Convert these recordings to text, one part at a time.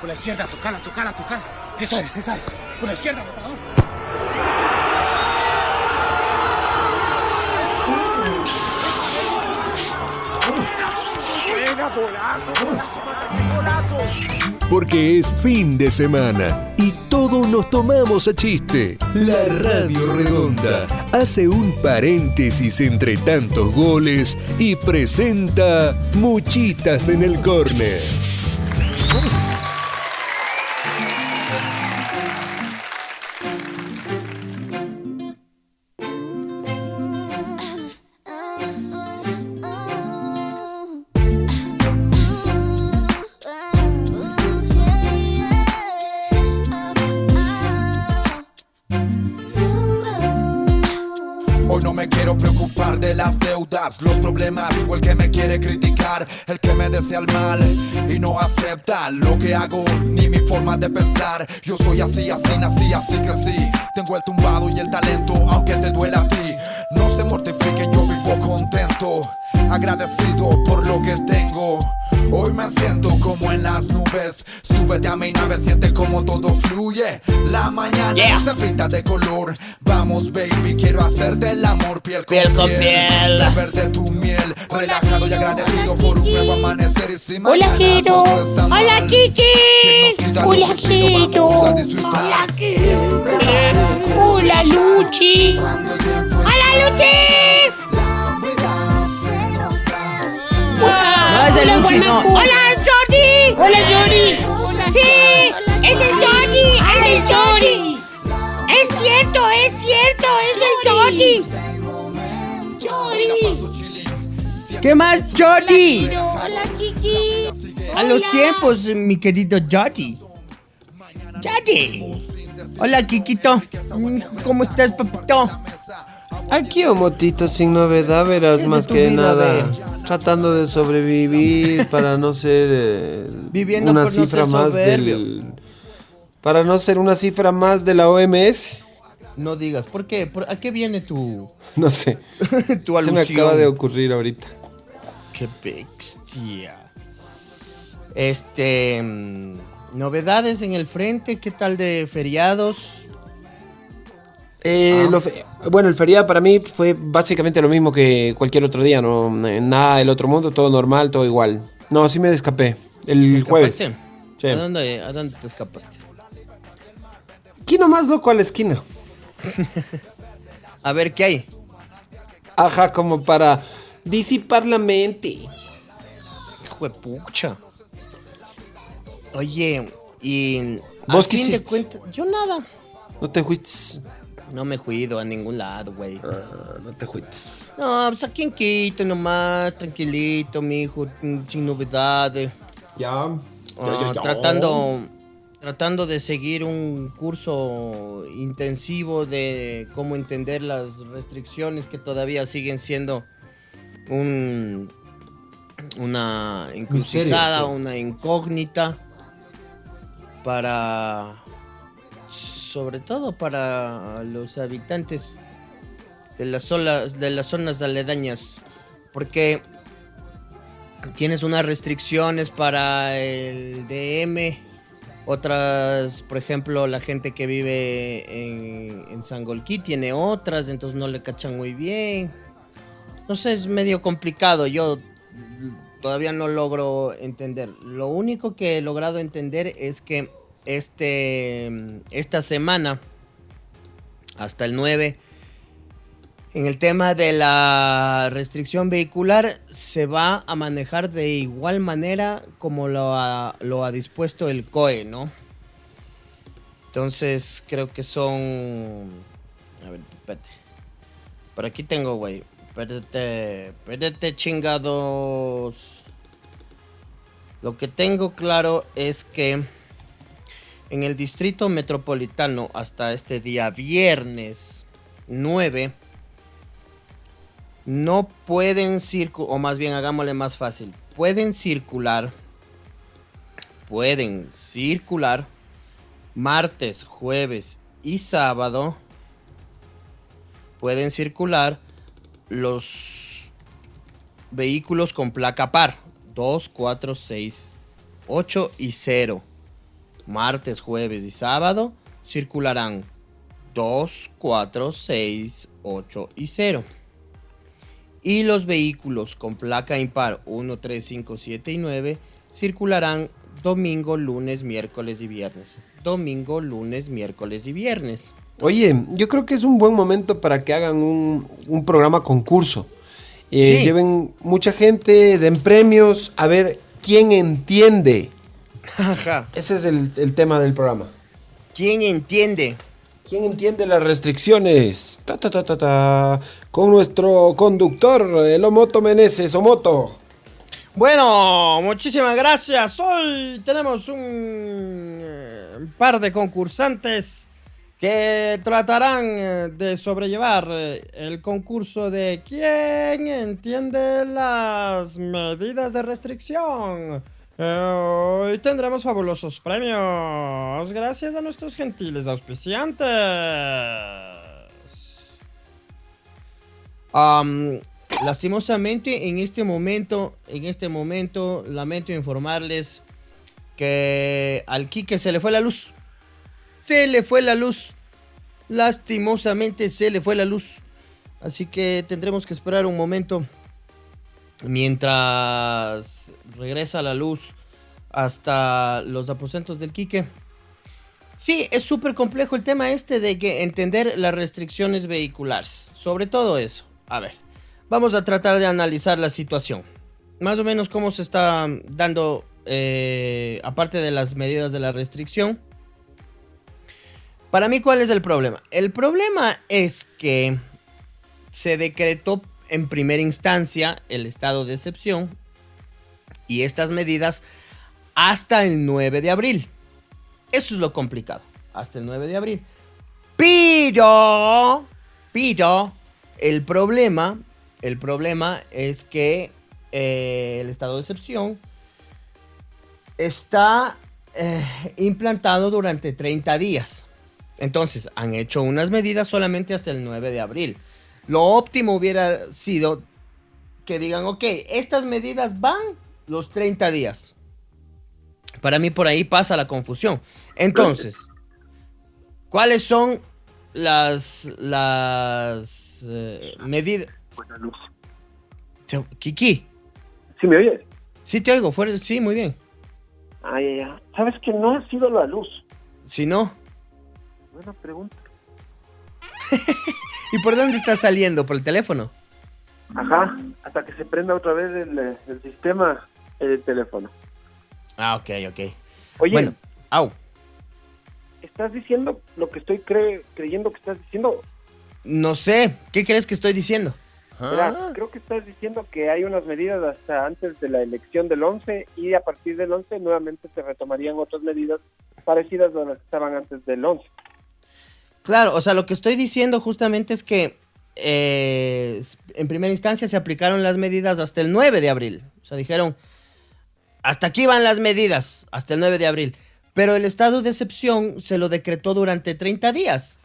Por la izquierda, tocala, tocala, tocala. Esa es, esa es. Por la izquierda, matador. Venga, golazo, golazo, golazo. Porque es fin de semana y todos nos tomamos a chiste. La Radio Redonda hace un paréntesis entre tantos goles y presenta Muchitas en el Córner. O el que me quiere criticar, el que me desea el mal y no acepta lo que hago ni mi forma de pensar. Yo soy así, así nací, así crecí. Tengo el tumbado y el talento, aunque te duela a ti. No se mortifiquen, yo vivo contento, agradecido por lo que tengo. Hoy me siento como en las nubes. Súbete a mi nave, siente como todo fluye. La mañana Yeah. se pinta de color. Vamos, baby, quiero hacerte el amor piel con Piel con piel. Beber de tu miel, relajado y agradecido por un nuevo amanecer. Y si Hola, Jero. Hola, Chichi. ¿quién nos quita lo Hola, Jero. Hola. Hola, Luchi. Hola, Luchi. Es el Hola, Luchi, no. Hola, Jordi. Hola, Jordi. Sí, es el Jordi. Es el Jordi. Es cierto, es cierto, es el Jordi. Jordi. ¿Qué más, Jordi? Hola, Kiki. A los Hola. tiempos, mi querido Jordi. Jordi. Hola, Kikito. Mm, ¿Cómo estás, papito? Aquí un motito sin novedad, verás, ¿Qué es de más que nada. Tratando de sobrevivir para no ser eh, Viviendo una por no cifra ser más soberbio. del. Para no ser una cifra más de la OMS. No digas, ¿por qué? ¿Por- ¿A qué viene tu, No sé. tu Se alusión? me acaba de ocurrir ahorita. Qué bestia. Este. mm, Novedades en el frente, ¿qué tal de feriados? Eh, Ah. lo fe- bueno, el feriado para mí fue básicamente lo mismo que cualquier otro día, no Eh, nada del otro mundo, todo normal, todo igual. No, sí me escapé. El jueves. ¿A dónde, ¿A dónde te escapaste? Aquí nomás loco a la esquina. A ver, ¿qué hay? Ajá, como para disipar la mente. Hijo de pucha. Oye, y. ¿Vos qué hiciste? cuentas- yo nada. No te fuiste. No me cuido a ningún lado, güey. No te fuiste. No, pues aquí en Quito nomás, tranquilito, mijo, mm, sin novedades. Ya. Ah, tratando tratando de seguir un curso intensivo de cómo entender las restricciones que todavía siguen siendo un una encrucijada, sí. una incógnita para sobre todo para los habitantes de las zonas de las zonas aledañas porque tienes unas restricciones para el DM, otras, por ejemplo, la gente que vive en, en Sangolquí tiene otras, entonces no le cachan muy bien. Sé, es medio complicado, yo todavía no logro entender. Lo único que he logrado entender es que este, esta semana, hasta el 9, en el tema de la restricción vehicular se va a manejar de igual manera como lo ha, dispuesto el COE, ¿no? Entonces creo que son... A ver, espérate. Por aquí tengo, güey. Espérate, espérate, chingados. Lo que tengo claro es que en el distrito metropolitano hasta este día viernes 9 no pueden circular, o más bien hagámosle más fácil, pueden circular, pueden circular martes, jueves y sábado, pueden circular los vehículos con placa par, 2, 4, 6, 8 y 0. Martes, jueves y sábado circularán 2, 4, 6, 8 y 0. Y los vehículos con placa impar 1, 3, 5, 7 y 9 circularán domingo, lunes, miércoles y viernes. Domingo, lunes, miércoles y viernes. Oye, yo creo que es un buen momento para que hagan un, un programa concurso. Eh, Sí. Lleven mucha gente, den premios, a ver quién entiende. Ajá. Ese es el, el tema del programa. ¿Quién entiende? ¿Quién entiende las restricciones? Ta, ta, ta, ta, ta. Con nuestro conductor, el Omoto Meneses. Omoto. Bueno, muchísimas gracias. Hoy tenemos un eh, par de concursantes que tratarán eh, de sobrellevar eh, el concurso de quién entiende las medidas de restricción. Eh, hoy tendremos fabulosos premios gracias a nuestros gentiles auspiciantes. Am, lastimosamente en este momento, en este momento, lamento informarles que al Quique se le fue la luz. Se le fue la luz. Lastimosamente se le fue la luz. Así que tendremos que esperar un momento mientras regresa la luz hasta los aposentos del Quique. Sí, es súper complejo el tema este de que entender las restricciones vehiculares. Sobre todo eso. A ver, vamos a tratar de analizar la situación. Más o menos cómo se está dando, eh, aparte de las medidas de la restricción. Para mí, ¿cuál es el problema? El problema es que se decretó en primera instancia el estado de excepción y estas medidas hasta el 9 de abril. Eso es lo complicado. Hasta el 9 de abril. Pero, pero, el problema, el problema es que eh, el estado de excepción está eh, implantado durante 30 días. Entonces, han hecho unas medidas solamente hasta el 9 de abril. Lo óptimo hubiera sido que digan, ok, estas medidas van los 30 días. Para mí por ahí pasa la confusión. Entonces, ¿cuáles son las, las eh, medidas? Buena luz. Kiki, ¿Sí me oyes? sí te oigo, fuera, sí, muy bien. Ay, ay. ¿Sabes que no ha sido la luz? Si no, Buena pregunta. ¿y por dónde está saliendo? ¿Por el teléfono? Ajá, hasta que se prenda otra vez el, eh, el sistema el teléfono. Ah, ok, ok. Oye, Bueno, au. ¿estás diciendo lo que estoy cre- creyendo que estás diciendo? No sé, ¿qué crees que estoy diciendo? Ah. creo que estás diciendo que hay unas medidas hasta antes de la elección del 11 y a partir del 11 nuevamente se retomarían otras medidas parecidas a las que estaban antes del 11. Claro, o sea, lo que estoy diciendo justamente es que eh, en primera instancia se aplicaron las medidas hasta el 9 de abril. O sea, dijeron, hasta aquí van las medidas, hasta el 9 de abril. Pero el estado de excepción se lo decretó durante 30 días.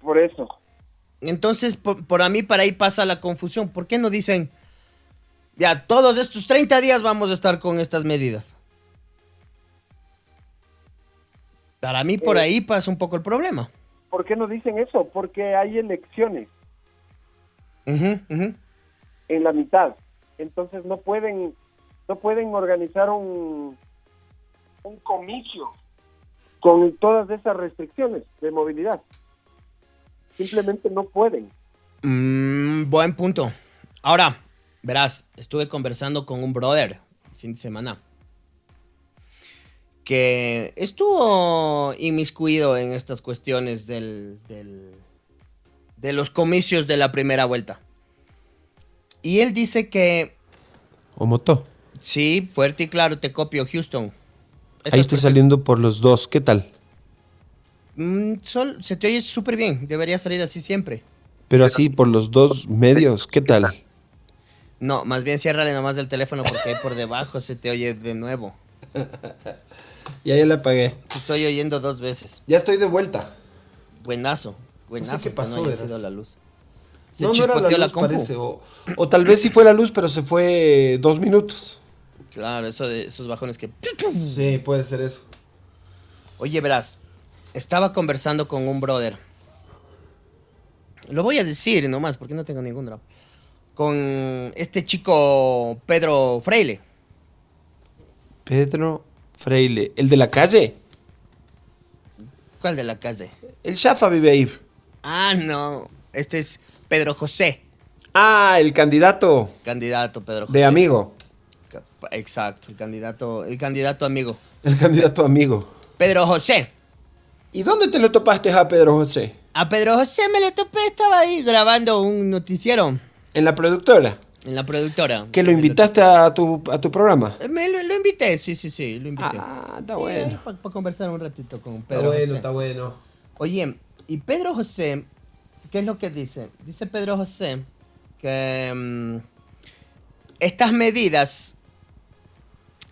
Por eso. Entonces, por, por a mí, para ahí pasa la confusión. ¿Por qué no dicen, ya, todos estos 30 días vamos a estar con estas medidas? Para mí, por Eh. ahí pasa un poco el problema. ¿Por qué no dicen eso? Porque hay elecciones en la mitad. Entonces no pueden no pueden organizar un un comicio con todas esas restricciones de movilidad. Simplemente no pueden. Mm, buen punto. Ahora, verás, estuve conversando con un brother el fin de semana que estuvo inmiscuido en estas cuestiones del, del- de los comicios de la primera vuelta. Y él dice que, Omoto. Sí, fuerte y claro, te copio, Houston. Ahí estoy saliendo por los dos. ¿Qué tal? Mm, sol- se te oye súper bien, debería salir así siempre. Pero así por los dos medios. ¿Qué tal? No, más bien ciérrale nomás del teléfono porque ahí por debajo se te oye de nuevo. Ya ya la apagué. Estoy oyendo dos veces. Ya estoy de vuelta. Buenazo, buenazo. qué que pasó, no haya verás. sido la luz. Se no, no era la la, luz, compu. parece. O, o tal vez sí fue la luz, pero se fue dos minutos. Claro, eso de esos bajones que. Sí, puede ser eso. Oye, verás, estaba conversando con un brother. Lo voy a decir nomás porque no tengo ningún drama. Con este chico Pedro Freile. Pedro Freile, el de la calle. ¿Cuál de la calle? El Shafa vive ahí. Ah, no. Este es Pedro José. Ah, el candidato Candidato Pedro José. de amigo. Exacto, el candidato, el candidato amigo. El candidato amigo. Pedro José. ¿Y dónde te lo topaste a Pedro José? A Pedro José me le topé, estaba ahí grabando un noticiero En la productora. en la productora. Que lo invitaste a tu, a tu programa. Me lo, lo invité, sí, sí, sí, lo invité. Ah, está bueno. Para conversar un ratito con Está Pedro bueno, José. está bueno. Oye, y Pedro José, ¿qué es lo que dice? Dice Pedro José que mm, estas medidas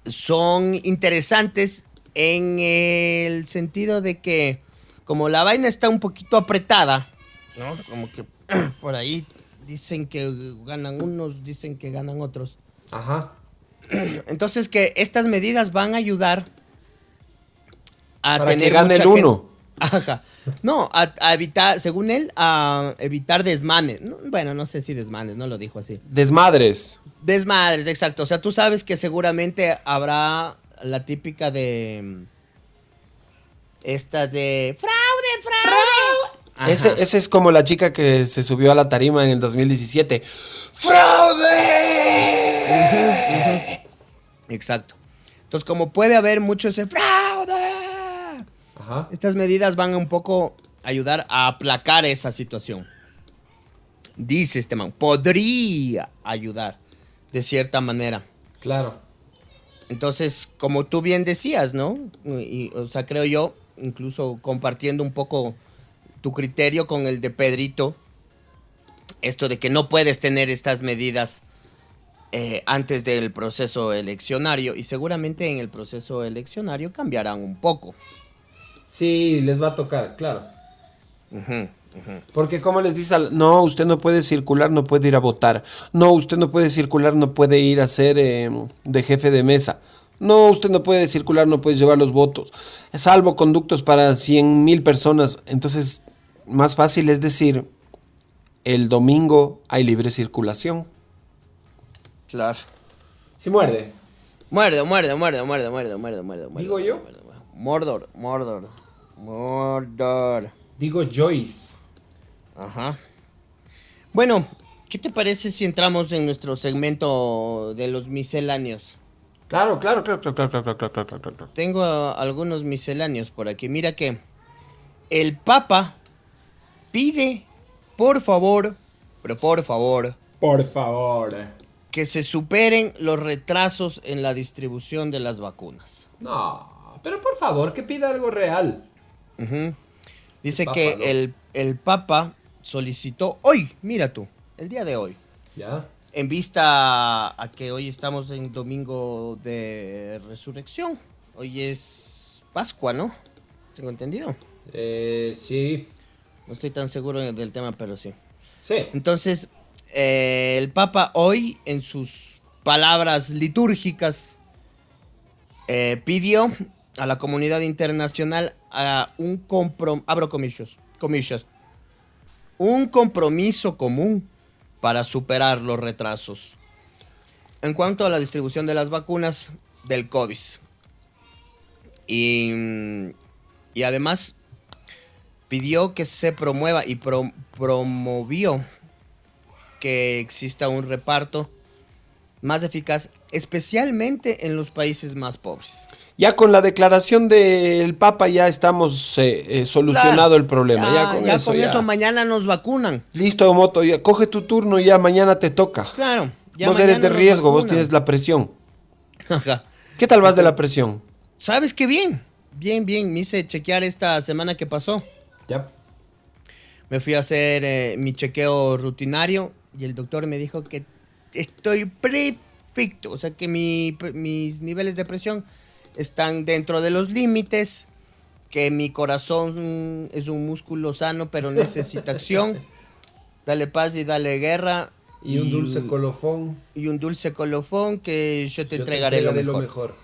son interesantes en el sentido de que como la vaina está un poquito apretada, ¿no? Como que por ahí dicen que ganan unos, dicen que ganan otros. Ajá. Entonces que estas medidas van a ayudar a Para que tener gane mucha el uno. Ajá. No, a, a evitar, según él, a evitar desmanes. No, bueno, no sé si desmanes, no lo dijo así. Desmadres. Desmadres, exacto. O sea, tú sabes que seguramente habrá la típica de... mm, Esta de... ¡Fraude, fraude! Ese, ese es como la chica que se subió a la tarima en el 2017. ¡Fraude! Exacto. Entonces, como puede haber mucho ese fraude, Ajá. estas medidas van a un poco ayudar a aplacar esa situación. Dice este man, podría ayudar de cierta manera. Claro. Entonces, como tú bien decías, ¿no? Y, o sea, creo yo, incluso compartiendo un poco tu criterio con el de Pedrito, esto de que no puedes tener estas medidas eh, antes del proceso eleccionario y seguramente en el proceso eleccionario cambiarán un poco. Sí, les va a tocar, claro. Porque como les dice, al- no, usted no puede circular, no puede ir a votar. No, usted no puede circular, no puede ir a ser eh, de jefe de mesa. No, usted no puede circular, no puede llevar los votos. Salvo conductos para 100 mil personas. Entonces, más fácil es decir, el domingo hay libre circulación. Claro. Si muerde. Muerde, muerde, muerde, muerde, muerde, muerde, muerde. muerde, ¿Digo yo? muerde, muerde. Mordor, Mordor. Mordor. Digo Joyce. Ajá. Bueno, ¿qué te parece si entramos en nuestro segmento de los misceláneos? Claro, claro, claro, claro, claro, claro, claro, claro. Tengo algunos misceláneos por aquí. Mira que el Papa pide, por favor, pero por favor. Por favor. Que se superen los retrasos en la distribución de las vacunas. No, pero por favor, que pida algo real. Uh. Dice que el, el Papa solicitó hoy, mira tú, el día de hoy, ¿Ya? en vista a que hoy estamos en domingo de resurrección. Hoy es Pascua, ¿no? Tengo entendido. Eh, sí. No estoy tan seguro del tema, pero sí. Sí. Entonces, eh, el Papa hoy, en sus palabras litúrgicas, eh, pidió a la comunidad internacional a un compromiso, abro comillas, comillas, un compromiso común para superar los retrasos. En cuanto a la distribución de las vacunas del COVID. Y, y además pidió que se promueva y pro- promovió que exista un reparto más eficaz, especialmente en los países más pobres. Ya con la declaración del Papa ya estamos eh, eh, solucionado Claro. el problema. Ya, con eso. ya. mañana nos vacunan. Listo, Moto, ya coge tu turno y ya mañana te toca. Claro. ya vos eres de riesgo, vos tienes la presión. Ajá. ¿Qué tal vas de la presión? ¿Sabes qué bien? Bien, bien. Me hice chequear esta semana que pasó. Ya. Me fui a hacer eh, mi chequeo rutinario y el doctor me dijo que estoy perfecto. O sea que mi- mis niveles de presión están dentro de los límites. Que mi corazón es un músculo sano, pero necesita acción. Dale paz y dale guerra. colofón. y un dulce colofón que yo te entregaré, lo, mejor.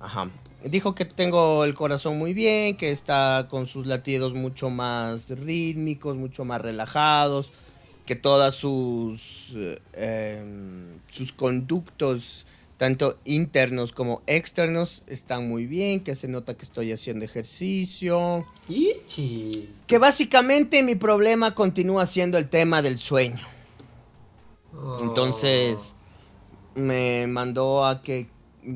Ajá. Dijo que tengo el corazón muy bien, que está con sus latidos mucho más rítmicos, mucho más relajados, que todas sus, eh, em, sus conductos, tanto internos como externos, están muy bien, que se nota que estoy haciendo ejercicio. Que básicamente mi problema continúa siendo el tema del sueño. Entonces me mandó a que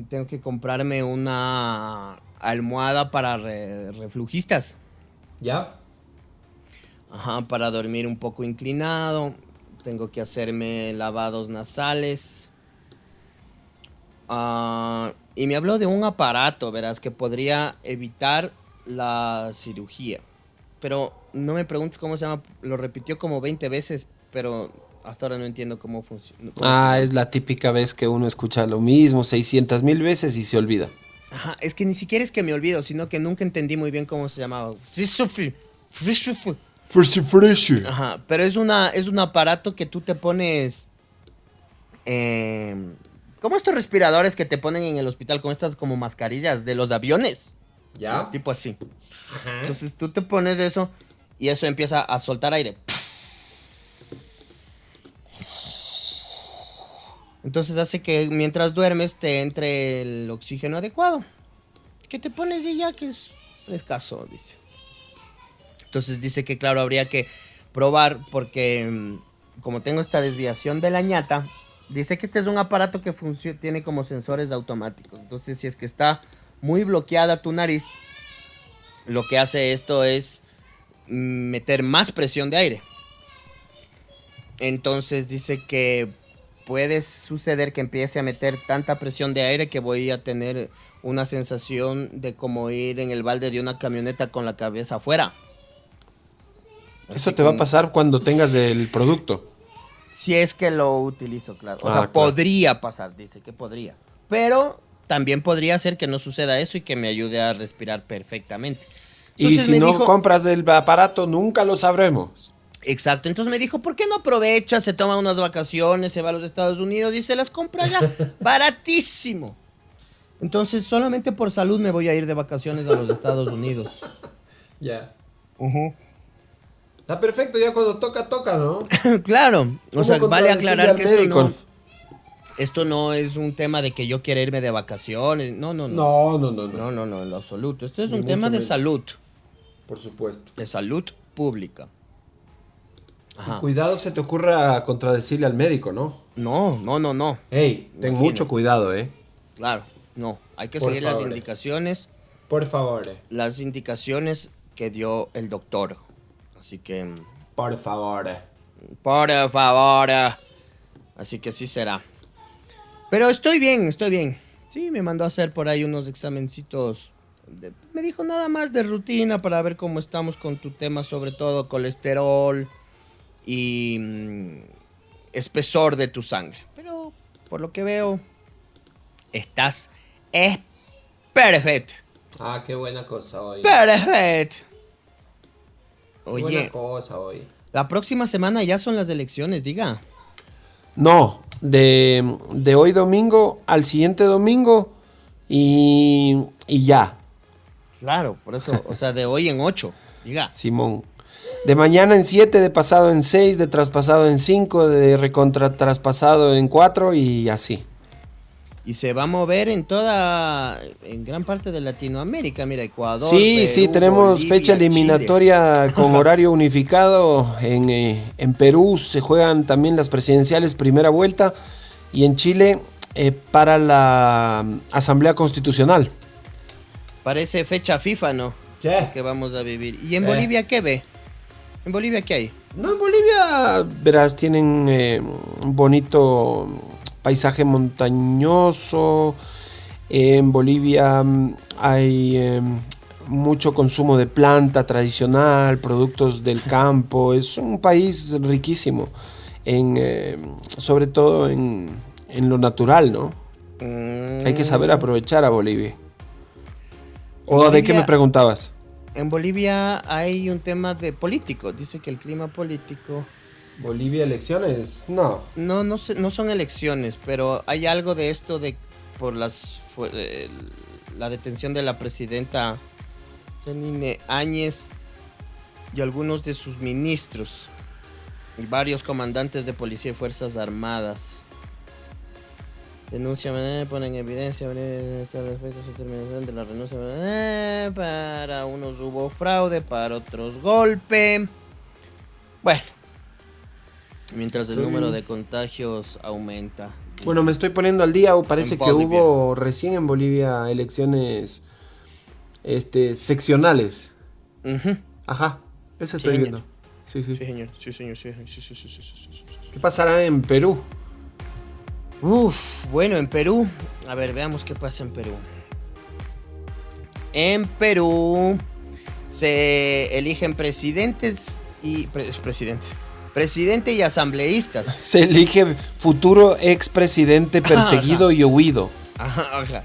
tengo que comprarme una almohada para re- reflujistas. ¿Ya? Ajá, para dormir un poco inclinado. Tengo que hacerme lavados nasales. Ah, y me habló de un aparato, verás, que podría evitar la cirugía. Pero no me preguntes cómo se llama. Lo repitió como 20 veces, pero hasta ahora no entiendo cómo funciona. Ah, es la típica vez que uno escucha lo mismo 600 mil veces y se olvida. Ajá, es que ni siquiera es que me olvido, sino que nunca entendí muy bien cómo se llamaba. Frisofi, frisofi. Ajá, pero es una es un aparato que tú te pones eh, como estos respiradores que te ponen en el hospital con estas como mascarillas de los aviones. ¿Ya? Tipo así. Entonces tú te pones eso y eso empieza a soltar aire. Entonces hace que mientras duermes te entre el oxígeno adecuado. Que te pones y ya que es frescaso, dice. Entonces dice que claro, habría que probar porque mm, como tengo esta desviación de la ñata, dice que este es un aparato que tiene como sensores automáticos. Entonces si es que está muy bloqueada tu nariz, lo que hace esto es mm, meter más presión de aire. Entonces dice que puede suceder que empiece a meter tanta presión de aire que voy a tener una sensación de como ir en el balde de una camioneta con la cabeza afuera. Eso te va a pasar cuando tengas el producto. Si es que lo utilizo, claro. O Ah, sea, claro. podría pasar, dice que podría. Pero también podría ser que no suceda eso y que me ayude a respirar perfectamente. Y si no dijo- compras el aparato, nunca lo sabremos. Exacto, entonces me dijo, ¿por qué no aprovecha, se toma unas vacaciones, se va a los Estados Unidos y se las compra allá? Baratísimo. Entonces, solamente por salud me voy a ir de vacaciones a los Estados Unidos. Ya. Está perfecto, ya cuando toca, toca, ¿no? claro, o ¿Cómo sea, vale aclarar que esto no, esto no es un tema de que yo quiera irme de vacaciones. No, no, no. No, no, no, no. No, no, no, en lo absoluto. Esto es Ni un tema de salud, Por supuesto. de salud pública. Ajá. Cuidado se te ocurra contradecirle al médico, ¿no? No, no, no, no. Ey, ten Imagino. mucho cuidado, ¿eh? Claro, no. Hay que Por seguir las indicaciones. Por favor. las indicaciones que dio el doctor. Así que, mm, Por favor. por favor. Así que sí será. Pero estoy bien, estoy bien. Sí, me mandó a hacer por ahí unos examencitos. de- me dijo nada más de rutina para ver cómo estamos con tu tema, sobre todo colesterol y mm, espesor de tu sangre. Pero por lo que veo, estás es perfecto. Ah, qué buena cosa hoy. Perfecto. Oye, buena cosa hoy. la próxima semana ya son las elecciones, diga. No, de, de hoy domingo al siguiente domingo y, y ya, Claro, por eso, o sea, de hoy en ocho, diga. Simón. De mañana en 7, de pasado en 6, de traspasado en 5, de recontra traspasado en 4 y así. Y se va a mover en toda, en gran parte de Latinoamérica, mira, Ecuador. Sí, Perú, sí, tenemos Bolivia, fecha Chile. eliminatoria con horario unificado. En, eh, en Perú se juegan también las presidenciales primera vuelta y en Chile eh, para la mm, Asamblea Constitucional. Parece fecha FIFA, ¿no? Que vamos a vivir. ¿Y en Eh. Bolivia qué ve? ¿En Bolivia qué hay? No, en Bolivia, verás, tienen eh, un bonito paisaje montañoso. En Bolivia mm, hay eh, mucho consumo de planta tradicional, productos del campo. Es un país riquísimo, en, eh, sobre todo en, en lo natural, ¿no? Hay que saber aprovechar a Bolivia. ¿O de qué me preguntabas? En Bolivia hay un tema de político. Dice que el clima político... Bolivia elecciones, no. No, no, no son elecciones, pero hay algo de esto de por las el- la detención de la presidenta Janine Áñez y algunos de sus ministros y varios comandantes de policía y fuerzas armadas. Denuncia, eh, ponen en evidencia eh, este respecto su terminación de la renuncia. eh, para unos hubo fraude, para otros golpe. Bueno, mientras el número de contagios aumenta. Bueno, me estoy poniendo al día, parece que hubo recién en Bolivia elecciones este, seccionales. Ajá, eso estoy viendo. Sí, señor, sí, sí, sí, sí, ¿Qué pasará en Perú? Uf, bueno, en Perú. A ver, veamos qué pasa en Perú. En Perú se eligen presidentes y pre presidentes Presidente y asambleístas. Se elige futuro expresidente perseguido y huido. Ajá.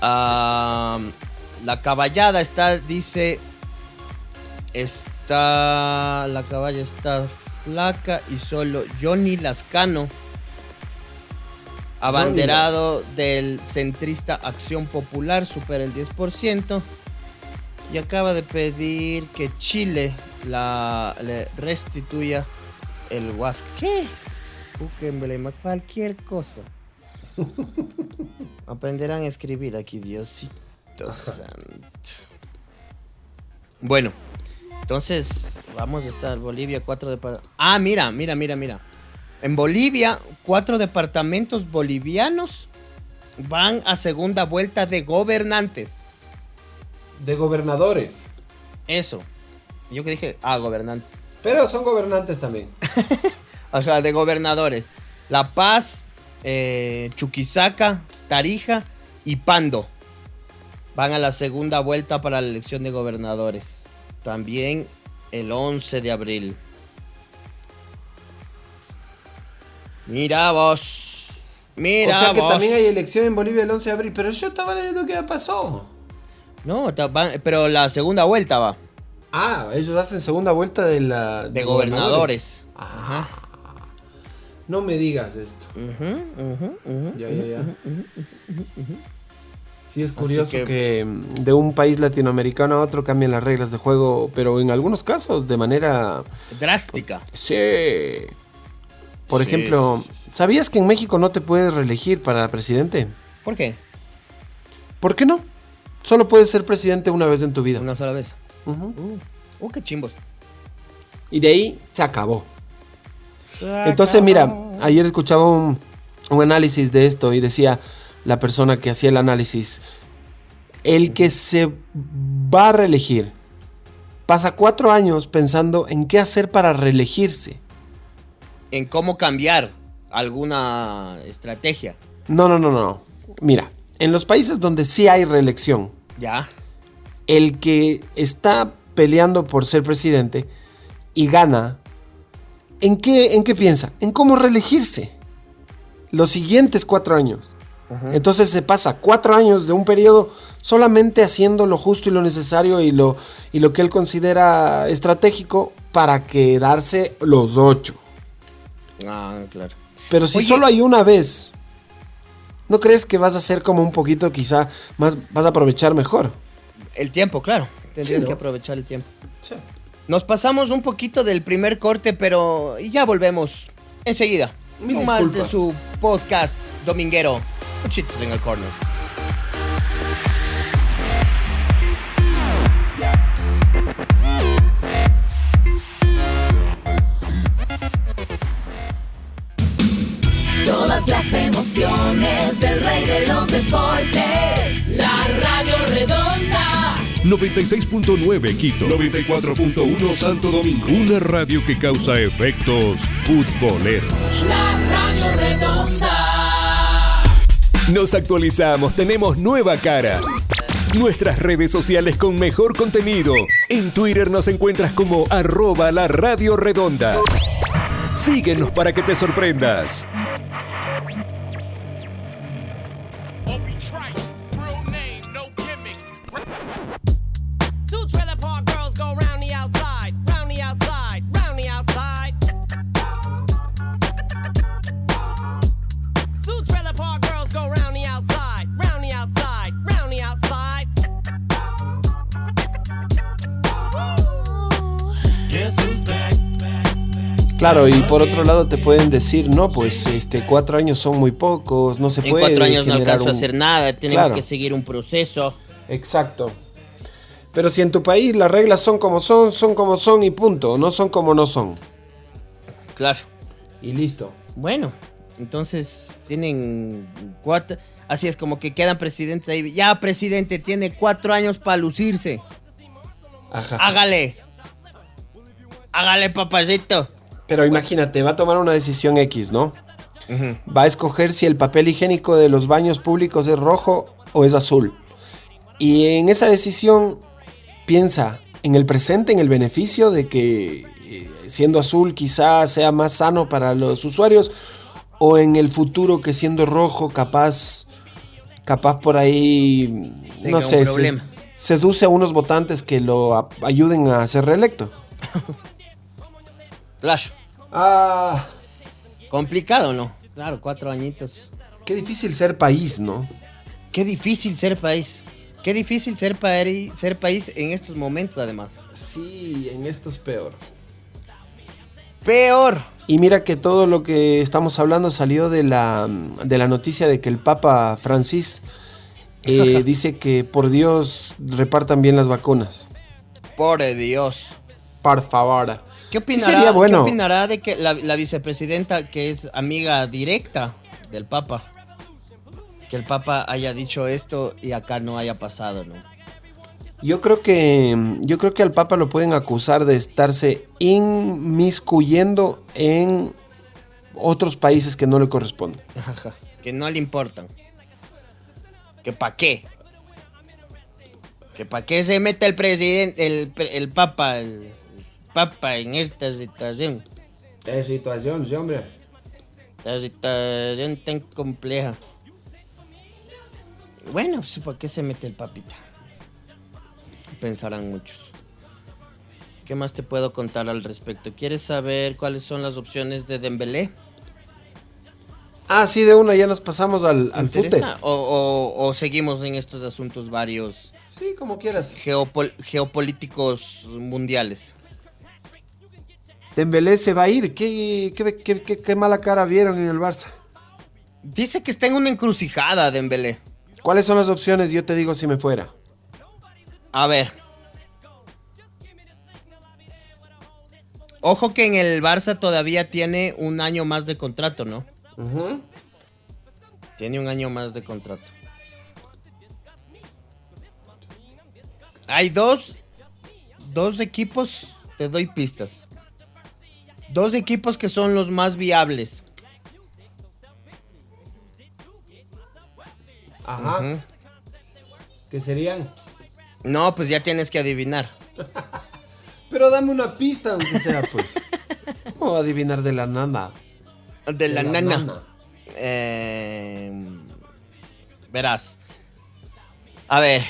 Ah, la caballada está, dice. Está. La caballa está flaca y solo Johnny Lascano. Abanderado del centrista Acción Popular, supera el 10%. Y acaba de pedir que Chile la, le restituya el Huasca. ¿Qué? Búsquenme cualquier cosa. Aprenderán a escribir aquí, Diosito santo. Bueno, entonces vamos a estar Bolivia, cuatro departamentos. Ah, mira, mira, mira, mira. En Bolivia, cuatro departamentos bolivianos van a segunda vuelta de gobernantes. De gobernadores. Eso. Yo que dije, ah, gobernantes. Pero son gobernantes también. Ajá, de gobernadores. La Paz, eh, Chuquisaca, Tarija y Pando. Van a la segunda vuelta para la elección de gobernadores. También el 11 de abril. Mira vos. Mira o sea que vos. también hay elección en Bolivia el 11 de abril. Pero yo estaba leyendo que ya pasó. No, pero la segunda vuelta va. Ah, ellos hacen segunda vuelta de la... De gobernadores. Ah, no me digas esto. Ya, ya, ya. Sí, es curioso que- que... mm, de un país latinoamericano a otro cambian las reglas de juego, pero en algunos casos de manera... Drástica. Sí. Por Sí, ejemplo, sí, sí, ¿sabías que en México no te puedes reelegir para presidente? ¿Por qué? ¿Por qué no? Solo puedes ser presidente una vez en tu vida. Una sola vez. Ujú. Uh, uh, qué chimbos. Y de ahí se acabó. Entonces, mira, ayer escuchaba un, un análisis de esto y decía la persona que hacía el análisis, el que se va a reelegir pasa cuatro años pensando en qué hacer para reelegirse. En cómo cambiar alguna estrategia. No, no, no, no. Mira, en los países donde sí hay reelección, Ya. El que está peleando por ser presidente y gana, ¿en qué, en qué piensa? En cómo reelegirse los siguientes cuatro años. Entonces se pasa cuatro años de un periodo solamente haciendo lo justo y lo necesario y lo, y lo que él considera estratégico para quedarse los ocho. Ah, claro. Pero si Oye. solo hay una vez, ¿no crees que vas a ser como un poquito quizá más, vas a aprovechar mejor? El tiempo, claro. Tendrías Sí, ¿no? que aprovechar el tiempo. Nos pasamos un poquito del primer corte, pero ya volvemos enseguida. Mil Con más de su podcast dominguero. Cuchitos en el corner. Todas las emociones del rey de los deportes. La radio redonda. 96.9 Quito, 94.1 Santo Domingo. Una radio que causa efectos futboleros. La radio redonda. Nos actualizamos, tenemos nueva cara. Nuestras redes sociales con mejor contenido. En Twitter nos encuentras como arroba la radio redonda. Síguenos para que te sorprendas. Claro, y por otro lado te pueden decir, no, pues este cuatro años son muy pocos, no se En puede. cuatro años no alcanzo a un- hacer nada, tienen Claro. que seguir un proceso. Exacto. Pero si en tu país las reglas son como son, son como son y punto, no son como no son. Claro. Y listo. Bueno, entonces tienen cuatro. Así es como que quedan presidentes ahí. Ya, presidente, tiene cuatro años para lucirse. Ajá. Hágale. Hágale, papacito. Pero imagínate, va a tomar una decisión X, ¿no? Va a escoger si el papel higiénico de los baños públicos es rojo o es azul. Y en esa decisión piensa en el presente, en el beneficio de que eh, siendo azul quizás sea más sano para los usuarios o en el futuro que siendo rojo capaz capaz por ahí Tenga no sé se- seduce a unos votantes que lo ayuden a ser reelecto. Claro. Ah, Complicado, ¿no? Claro, cuatro añitos. qué difícil ser país, ¿no? Qué difícil ser país. Qué difícil ser, país ser país en estos momentos, además. Sí, en esto es peor. Peor. Y mira que todo lo que estamos hablando salió de la, de la noticia de que el Papa Francis eh, dice que por Dios repartan bien las vacunas. Por Dios. Por favor. ¿Qué Sí opinará, sería bueno. ¿qué opinará de que la, la vicepresidenta, que es amiga directa del Papa, que el Papa haya dicho esto y acá no haya pasado, ¿no? Yo creo que yo creo que al Papa lo pueden acusar de estarse inmiscuyendo en otros países que no le corresponden. Ajá, que no le importan. Que pa' qué. Que pa' qué se mete el presidente, el, el Papa, el Papa en esta situación. ¿Qué situación, sí, hombre? La situación tan compleja. Bueno, pues ¿para qué se mete el papita? Pensarán muchos. ¿Qué más te puedo contar al respecto? ¿Quieres saber cuáles son las opciones de Dembélé? Ah, sí, de una ya nos pasamos al, al. ¿O, o- o seguimos en estos asuntos varios Sí, como quieras. geopol- geopolíticos mundiales? Dembélé se va a ir. ¿Qué, qué, qué- qué- mala cara vieron en el Barça? Dice que está en una encrucijada Dembélé. ¿Cuáles son las opciones? Yo te digo si me fuera. A ver. Ojo que en el Barça todavía tiene un año más de contrato, ¿no? Tiene un año más de contrato. Hay dos, dos equipos, te doy pistas. Dos equipos que son los más viables. Ajá. ¿Qué serían? No, pues ya tienes que adivinar. Pero dame una pista, aunque sea, pues. ¿Cómo adivinar de la nada? De la, nana. Eh, verás. A ver,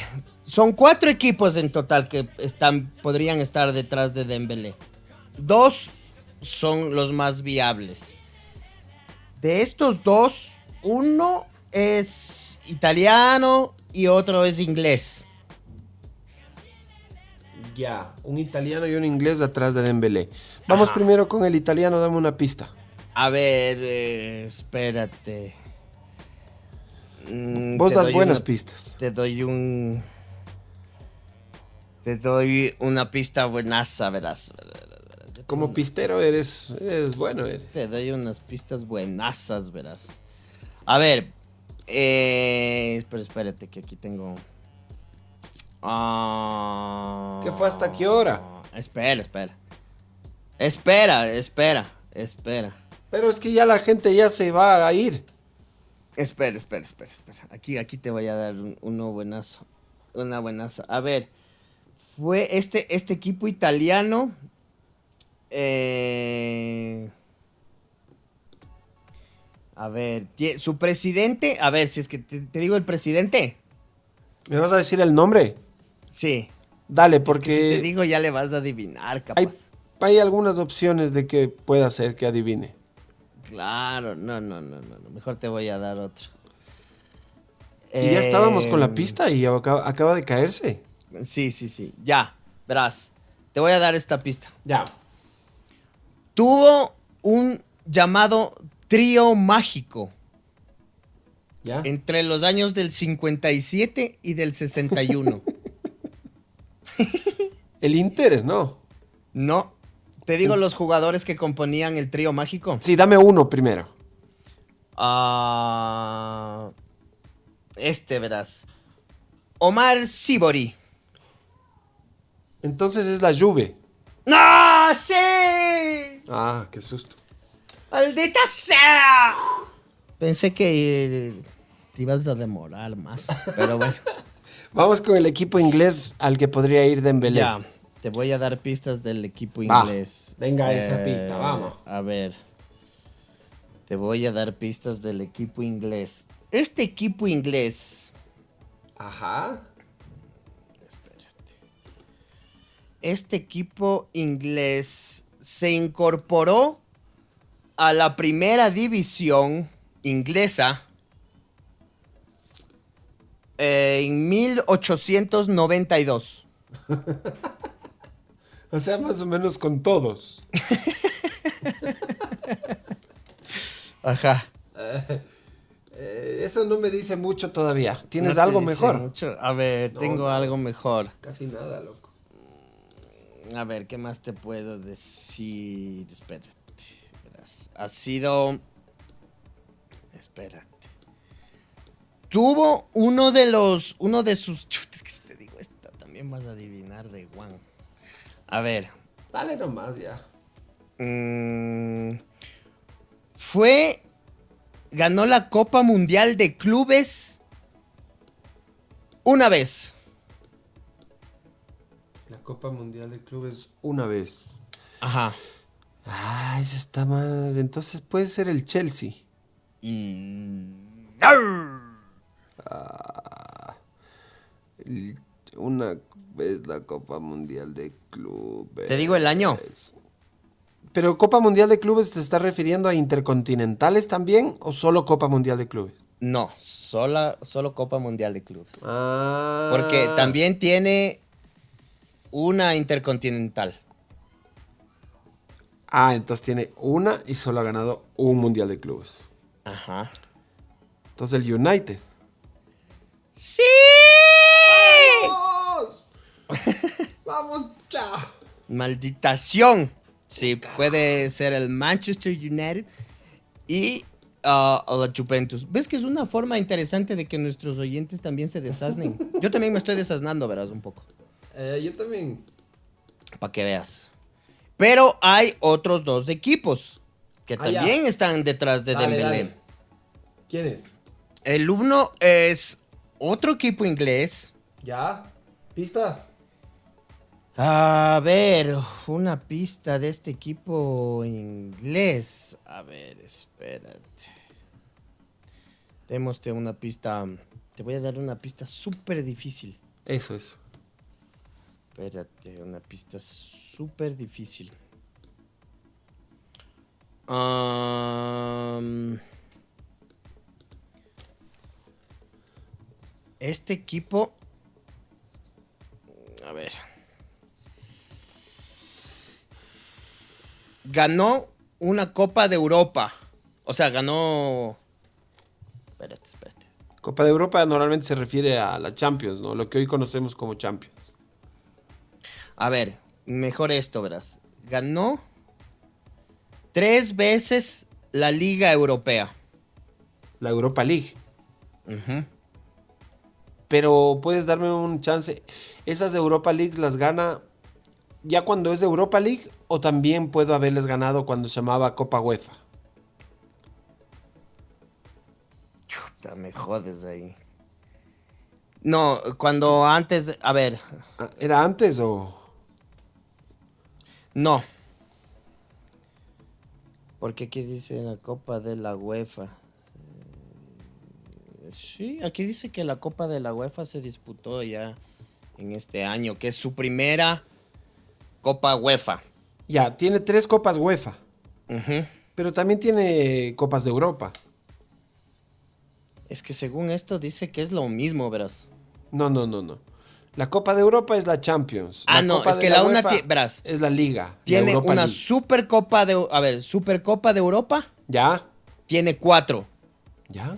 son cuatro equipos en total que están, podrían estar detrás de Dembélé. Dos son los más viables. De estos dos, uno es italiano y otro es inglés. Ya, un italiano y un inglés atrás de Dembélé. Vamos primero con el italiano, dame una pista. A ver, eh, espérate. Mm, Vos das buenas una- pistas. Te doy un. Te doy una pista buenaza, verás. Como pistero eres, eres bueno, eres. Te doy unas pistas buenazas, verás. A ver. Eh, pero espérate, que aquí tengo. Ah, ¿Qué fue hasta qué hora? Espera, espera. Espera, espera, espera. Pero es que ya la gente ya se va a ir. Espera, espera, espera, espera. Aquí, aquí te voy a dar un- uno buenazo. Una buenaza. A ver. Fue este, este equipo italiano. Eh, a ver, su presidente. A ver, si es que te, te digo el presidente. ¿Me vas a decir el nombre? Sí. Dale, Porque si te digo, ya le vas a adivinar, capaz. hay, hay algunas opciones de que pueda ser que adivine. Claro, no, no, no, no, no. Mejor te voy a dar otro. Y ya estábamos con la Em, pista y acaba, acaba de caerse. Sí, sí, sí. Ya, verás. Te voy a dar esta pista. Ya. Tuvo un llamado trío mágico ¿Ya? entre los años del 57 y del 61. El Inter, ¿no? no, te digo los jugadores que componían el trío mágico. Sí, dame uno primero. Ah, este verás. Omar Sibori. Entonces es la Juve. ¡No! ¡Sí! Ah, qué susto. ¡Maldita sea! Pensé que eh, te ibas a demorar más, pero bueno. Vamos con el equipo inglés al que podría ir Dembélé. Ya, te voy a dar pistas del equipo Va, inglés. Eh, venga esa pista, vamos. A ver. Te voy a dar pistas del equipo inglés. Este equipo inglés, Ajá. este equipo inglés se incorporó a la primera división inglesa eh, en 1892. O sea, más o menos con todos. Ajá. Eh, eso no me dice mucho todavía. ¿Tienes No algo mejor? mucho. A ver, tengo no. algo mejor. Casi nada, loco. A ver, ¿qué más te puedo decir? Espérate. verás. Ha sido. Espérate. Tuvo uno de los. Uno de sus. Chut, es que si te digo esta, también vas a adivinar de Juan. A ver. Dale nomás ya. mm, fue. Ganó la Copa Mundial de Clubes. Una vez. Copa Mundial de Clubes una vez. Ajá. Ah, ese está más. Entonces puede ser el Chelsea. Ah, el- una vez la Copa Mundial de Clubes. ¿Te digo el año? Pero Copa Mundial de Clubes te está refiriendo a intercontinentales también o solo Copa Mundial de Clubes? No, sola, solo Copa Mundial de Clubes. Ah. Porque también tiene una intercontinental. Ah, entonces tiene una y solo ha ganado un Mundial de Clubes. Ajá. Entonces el United. ¡Sí! ¡Vamos! ¡Vamos, chao! Malditación. Sí, puede ser el Manchester United y ah, la Juventus. ¿Ves que es una forma interesante de que nuestros oyentes también se desasnen? Yo también me estoy desasnando, verás, un poco. Eh, yo también. Para que veas. Pero hay otros dos equipos que Ah, ya. también están detrás de Dale, Dembélé. dale. ¿Quién es? El uno es otro equipo inglés. ¿Ya? ¿Pista? A ver, una pista de este equipo inglés. A ver, espérate. Démoste una pista. Te voy a dar una pista súper difícil. Eso, eso. Espérate, una pista súper difícil. Este equipo. A ver. Ganó una Copa de Europa. O sea, ganó. Espérate, espérate. Copa de Europa normalmente se refiere a la Champions, ¿no? Lo que hoy conocemos como Champions. A ver, mejor esto, verás. Ganó tres veces la Liga Europea. La Europa League. Pero puedes darme un chance. ¿Esas de Europa League las gana ya cuando es de Europa League o también puedo haberles ganado cuando se llamaba Copa UEFA? Chuta, me jodes ahí. No, cuando antes. A ver, Ah, ¿Era antes o...? No. Porque aquí dice la Copa de la UEFA. Eh, Sí, aquí dice que la Copa de la UEFA se disputó ya en este año, que es su primera Copa UEFA. Ya, tiene tres Copas UEFA, pero también tiene Copas de Europa. Es que según esto dice que es lo mismo, verás. No, no, no, no. La Copa de Europa es la Champions. Ah, no, Copa es que la una verás. es la Liga. Tiene una League. Supercopa de... A ver, Supercopa de Europa ¿Ya? tiene cuatro. ¿Ya?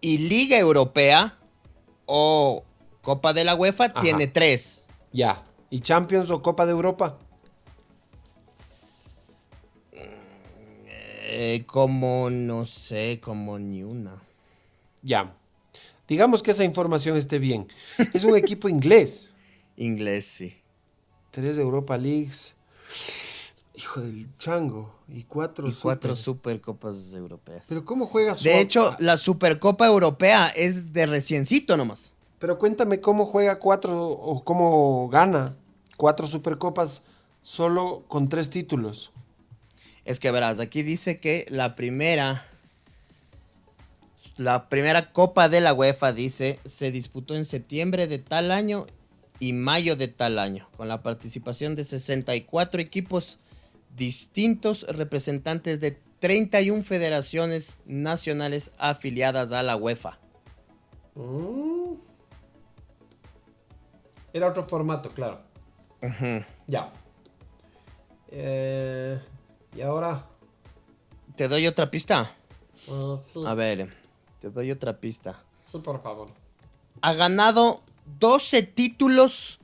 Y Liga Europea o Copa de la UEFA Ajá. tiene tres. Ya. ¿Y Champions o Copa de Europa? Eh, como, no sé, como ni una. Ya. Digamos que esa información esté bien. Es un equipo inglés. Inglés, sí. Tres Europa Leagues. Hijo del chango. Y cuatro. Y cuatro super. Supercopas europeas. Pero ¿cómo juega su... De hecho, la Supercopa Europea es de reciencito nomás. Pero cuéntame cómo juega cuatro o cómo gana cuatro Supercopas solo con tres títulos. Es que verás, aquí dice que la primera. La primera Copa de la UEFA dice se disputó en septiembre de tal año y mayo de tal año, con la participación de 64 equipos distintos representantes de 31 federaciones nacionales afiliadas a la UEFA. Era otro formato, claro. Ya. Eh, y ahora. ¿Te doy otra pista? ah, sí, A ver, te doy otra pista. sí, por favor. ha ganado 12 títulos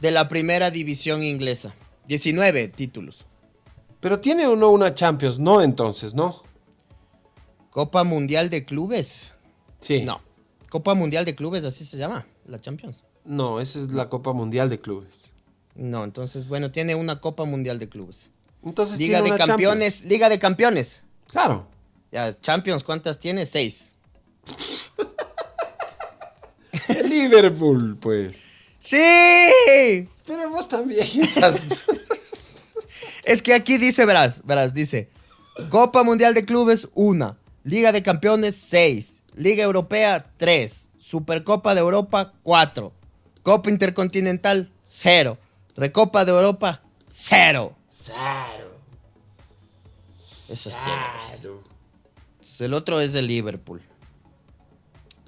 de la primera división inglesa. 19 títulos. Pero tiene o no una Champions, no entonces, ¿no? Copa Mundial de Clubes. Sí. No. Copa Mundial de Clubes, así se llama, la Champions. No, esa es la Copa Mundial de Clubes. No, entonces, bueno, tiene una Copa Mundial de Clubes. Entonces Liga tiene de una Campeones, Liga de Campeones. Claro. Ya, Champions, ¿cuántas tiene? Seis. El Liverpool, pues. ¡Sí! Pero vos también esas- Es que aquí dice, verás, verás, dice Copa Mundial de Clubes, una. Liga de Campeones, seis. Liga Europea, tres. Supercopa de Europa, cuatro. Copa Intercontinental, cero. Recopa de Europa, cero. Cero. Esos tiene. El otro es el Liverpool.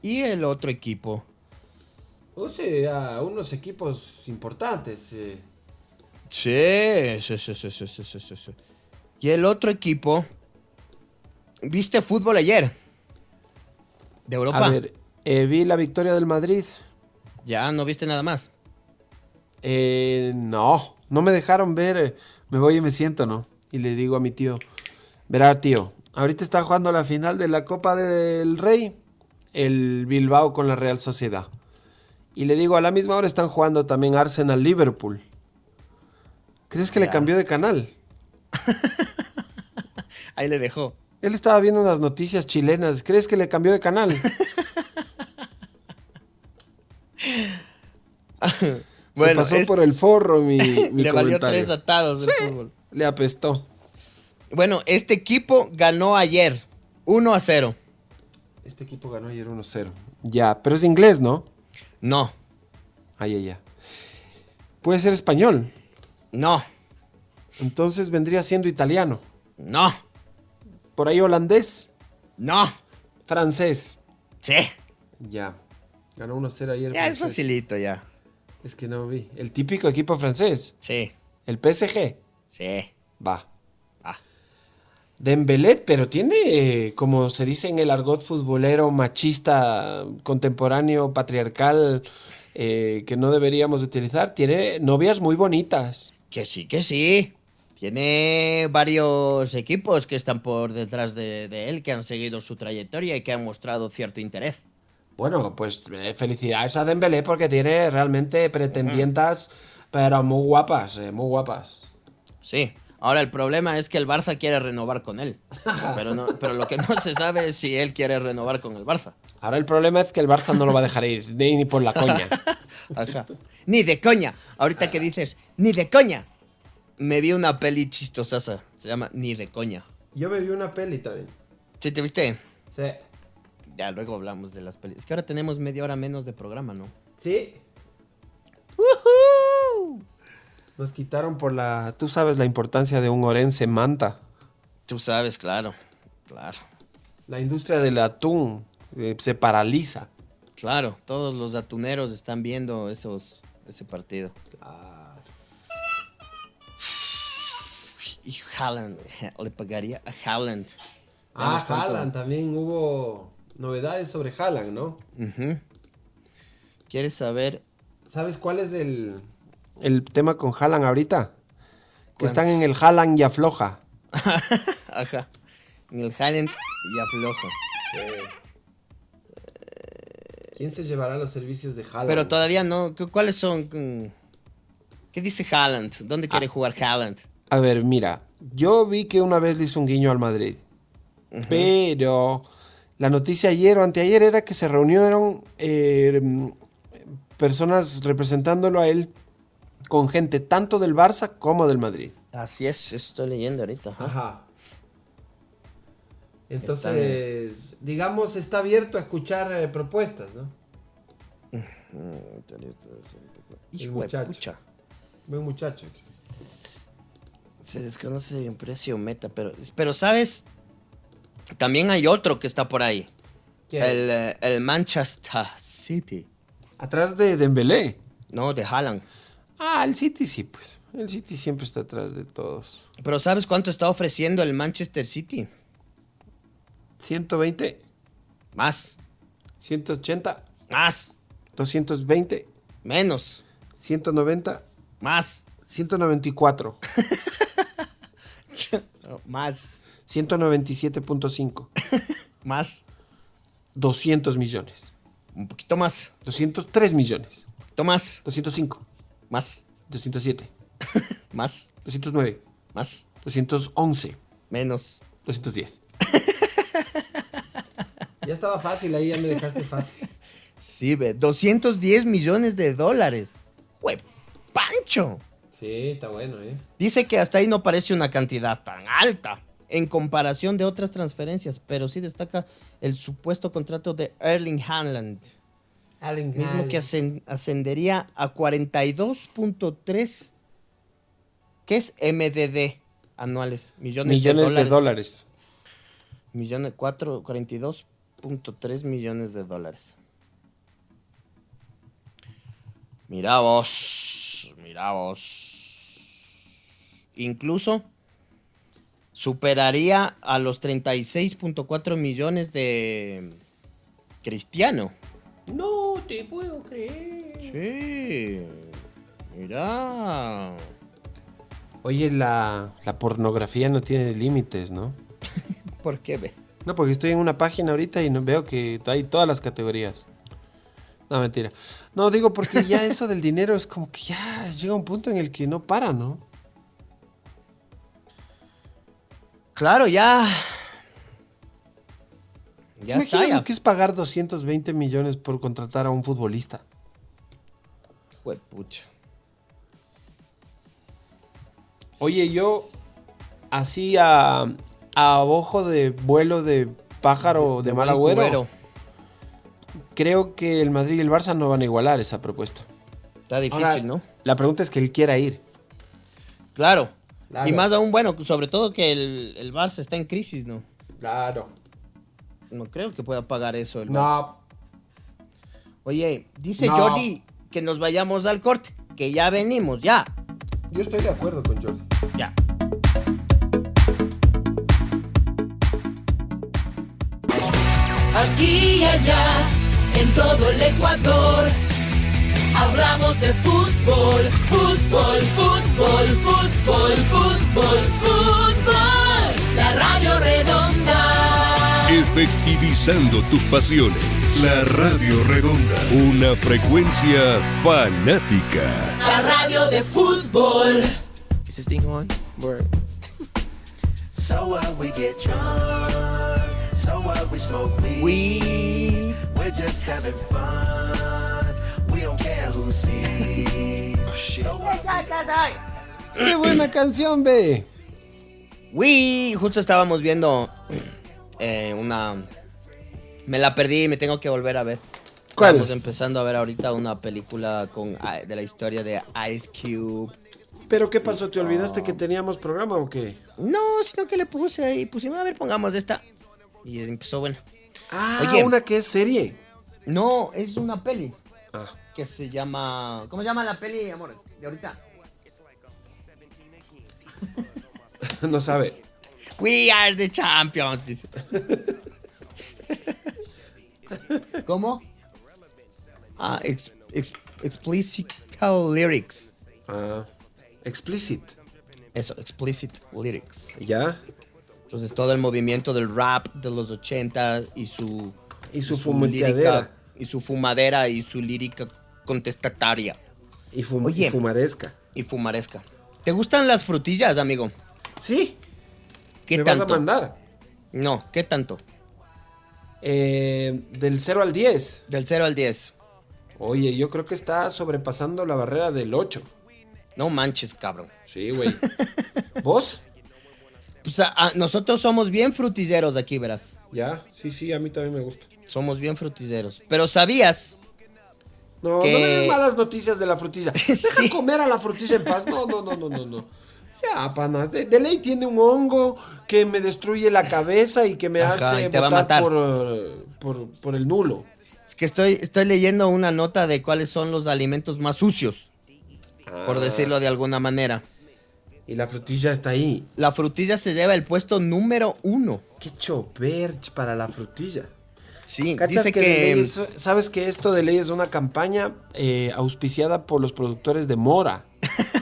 Y el otro equipo. O sea, unos equipos importantes. Eh. Sí, sí, sí, sí, sí, sí, sí, Y el otro equipo. ¿Viste fútbol ayer? De Europa. A ver, eh, vi la victoria del Madrid. Ya, ¿no viste nada más? Eh, no, no me dejaron ver. Eh, me voy y me siento, ¿no? Y le digo a mi tío, verá, tío, ahorita está jugando la final de la Copa del Rey, el Bilbao con la Real Sociedad. Y le digo, a la misma hora están jugando también Arsenal Liverpool. ¿Crees que le cambió de canal? Ahí le dejó. Él estaba viendo unas noticias chilenas. ¿Crees que le cambió de canal? Se pasó es- por el forro mi, mi le valió comentario. tres atados del fútbol. Le apestó. Bueno, este equipo ganó ayer 1 a 0. Este equipo ganó ayer 1-0. Ya, pero es inglés, ¿no? No, Ay, ay, ay. Puede ser español. no, Entonces vendría siendo italiano. no, Por ahí holandés. no. Francés. Sí. Ya. Ganó 1-0 ayer. Ya es facilito ya. Es que no vi. El típico equipo francés. Sí, El PSG. sí. Va. Dembélé, pero tiene, eh, como se dice en el argot futbolero, machista, contemporáneo, patriarcal, eh, que no deberíamos utilizar, tiene novias muy bonitas. Que sí, que sí. Tiene varios equipos que están por detrás de, de él, que han seguido su trayectoria y que han mostrado cierto interés. Bueno, pues eh, felicidades a Dembélé porque tiene realmente pretendientas, pero muy guapas, muy guapas. Sí. Ahora el problema es que el Barça quiere renovar con él. Pero, no, pero lo que no se sabe es si él quiere renovar con el Barça. Ahora el problema es que el Barça no lo va a dejar ir, ni, ni por la coña. Ajá. Ni de coña. Ahorita que dices, ni de coña. Me vi una peli chistosa. Se llama Ni de coña. Yo me vi una peli también. ¿Sí te viste? Sí. Ya, luego hablamos de las pelis. Es que ahora tenemos media hora menos de programa, ¿no? Sí. Nos quitaron por la... Tú sabes la importancia de un orense manta. Tú sabes, claro. Claro. La industria del atún eh, se paraliza. Claro, todos los atuneros están viendo esos, ese partido. Y Haaland, le pagaría a Haaland. Ah, Haaland, también hubo novedades sobre Haaland, ¿no? Ujú. ¿Quieres saber? ¿Sabes cuál es el, el tema con Haaland ahorita? Que están en el Haaland y afloja. Ajá. En el Haaland y afloja. ¿Quién se llevará los servicios de Haaland? Pero todavía no. ¿Cu- ¿Cuáles son? ¿Qué dice Haaland? ¿Dónde quiere jugar Haaland? A ver, mira, yo vi que una vez le hizo un guiño al Madrid. Pero la noticia ayer o anteayer era que se reunieron eh, personas representándolo a él con gente tanto del Barça como del Madrid. Así es, estoy leyendo ahorita. ajá. Ajá. Entonces, digamos, está abierto a escuchar eh, propuestas, ¿no? Hijo muchacho. pucha. Buen muchacho. Se desconoce el precio meta, pero, pero sabes, también hay otro que está por ahí. ¿Quién? El, eh, el Manchester City. Atrás de Dembélé. No, de Haaland. Ah, el City sí, pues. El City siempre está atrás de todos. Pero ¿sabes cuánto está ofreciendo el Manchester City? 120, Más, 180, más, 220, menos, 190, más, 194, no, más, 197.5, más, 200 millones, un poquito más, 203 millones, un poquito más, 205, más, 207, más, 209, más, 211, menos. 210. Ya estaba fácil, ahí ya me dejaste fácil. Sí, ve, 210 millones de dólares. ¡Jue pancho! Sí, está bueno, ¿eh? Dice que hasta ahí no parece una cantidad tan alta en comparación de otras transferencias, pero sí destaca el supuesto contrato de Erling Haaland, mismo que ascen- ascendería a 42.3, que es MDD anuales, millones, Millones de de dólares. dólares. Millones, cuatro- 42.3 millones de dólares. Mira vos, mira vos. Incluso superaría a los 36.4 millones de Cristiano. No te puedo creer. Sí, mira. Oye, la, la pornografía no tiene límites, ¿no? ¿Por qué ve? No, porque estoy en una página ahorita y no veo que hay todas las categorías. No, mentira. No, digo porque ya eso del dinero es como que ya llega un punto en el que no para, ¿no? Claro, ya. Ya está, Imagina ya. lo que es pagar 220 millones por contratar a un futbolista. Juepucha. Oye, yo así a, a ojo de vuelo de pájaro de, mal buen agüero, cubero. creo que el Madrid y el Barça no van a igualar esa propuesta. Está difícil, Ahora, ¿no? La pregunta es que él quiera ir. Claro. Claro. Y más aún, bueno, sobre todo que el, el Barça está en crisis, ¿no? Claro. No creo que pueda pagar eso el. No, Oye, dice No. Jordi que nos vayamos al corte, que ya venimos, ya, yo estoy de acuerdo con Jordi. ya. Aquí y allá, en todo el Ecuador. Hablamos de fútbol, fútbol, fútbol, fútbol, fútbol, fútbol. La radio redonda. Efectivizando tus pasiones. La Radio Redonda. Una frecuencia fanática. La radio de fútbol. Is this thing on? Word. so what we get drunk. So what we smoke weed. We... We're just having fun. We don't care who sees. So what ¡Qué buena canción, ve! We... Justo estábamos viendo eh, una... Me la perdí y me tengo que volver a ver. ¿Cuál? Estamos empezando a ver ahorita una película con, ah, de la historia de Ice Cube. ¿Pero qué pasó? ¿Te olvidaste que teníamos programa o qué? No, sino que le puse ahí, pusimos, a ver, pongamos esta. Y empezó bueno. Ah, Oye. una que es serie. No, es una peli Ah, que se llama. ¿Cómo se llama la peli, amor? De ahorita. no sabe. We are the champions, dice. ¿Cómo? Ah, ex, ex- explicit lyrics. Ah, explicit. Eso, explicit lyrics. ¿Ya? Entonces todo el movimiento del rap de los 80 y su Y su fumeteadera. y su fumadera y su lírica contestataria Y, fum- Oye. y fumaresca. y fumaresca. ¿Te gustan las frutillas, amigo? Sí. ¿Qué ¿Me tanto? vas a mandar? No, ¿qué tanto? Eh, del 0 al 10. Del 0 al 10. Oye, yo creo que está sobrepasando la barrera del 8. No manches, cabrón. Sí, güey. ¿Vos? Pues a- a- nosotros somos bien frutilleros aquí, verás. Ya, sí, sí, a mí también me gusta. Somos bien frutilleros. Pero ¿sabías? No, Que- no me des malas noticias de la frutilla. Deja comer a la frutilla en paz. No, no, no, no, no, no. Ya, panas. De, de ley tiene un hongo que me destruye la cabeza y que me Ajá, hace votar matar. por, eh, por, por el nulo. Es que estoy, estoy leyendo una nota de cuáles son los alimentos más sucios, por Ah. decirlo de alguna manera. Y la frutilla está ahí. La frutilla se lleva el puesto número uno. Qué choverch para la frutilla. Sí, ¿Cachas dice que, sabes que esto de ley es una campaña eh, auspiciada por los productores de mora?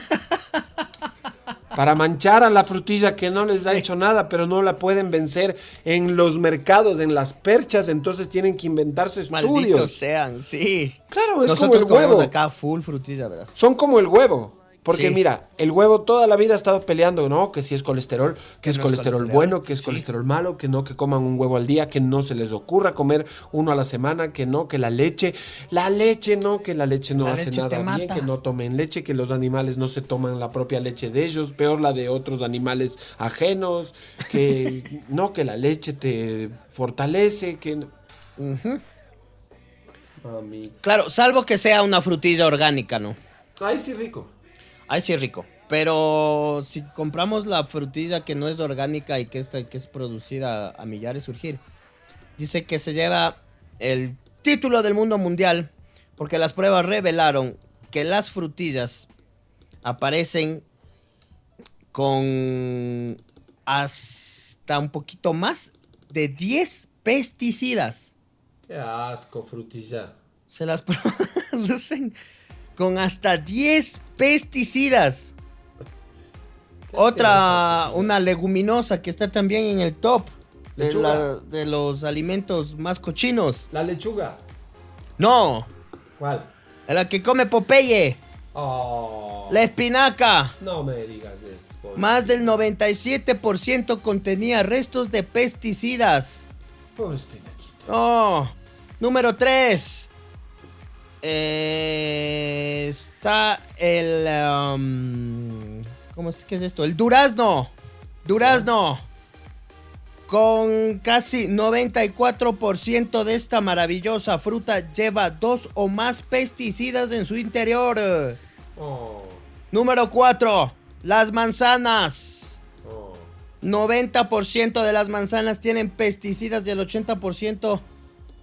Para manchar a la frutilla que no les ha hecho nada, pero no la pueden vencer en los mercados, en las perchas, entonces tienen que inventarse Malditos estudios. sean, sí. Claro, es Nosotros como el huevo. acá full frutilla, ¿verdad? Son como el huevo. Porque Sí. mira, el huevo toda la vida ha estado peleando, ¿no? Que si es colesterol, que es no es colesterol bueno, que es Sí. colesterol malo, que no, que coman un huevo al día, que no se les ocurra comer uno a la semana, que no, que la leche, la leche no, que la leche no La hace leche nada bien, que no tomen leche, que los animales no se toman la propia leche de ellos, peor la de otros animales ajenos, que no, que la leche te fortalece, que... no- Mami. Claro, salvo que sea una frutilla orgánica, ¿no? Ay, sí, rico. Ahí sí es rico. Pero si compramos la frutilla que no es orgánica y que, esta, que es producida a millares surgir, dice que se lleva el título del mundo mundial porque las pruebas revelaron que las frutillas aparecen con hasta un poquito más de 10 pesticidas. Qué asco, frutilla. Se las producen con hasta 10 pesticidas. Otra, una leguminosa que está también en el top de, la- de los alimentos más cochinos. La lechuga. No, ¿Cuál? la que come Popeye, Oh, la espinaca. no me digas esto. Más del 97% contenía restos de pesticidas. Pobre espinaquita. Oh, número 3. Está el... um, ¿Cómo es que es esto? El durazno. Durazno. Con casi 94% de esta maravillosa fruta lleva dos o más pesticidas en su interior. Oh, Número 4. Las manzanas. oh. 90% de las manzanas tienen pesticidas y el 80%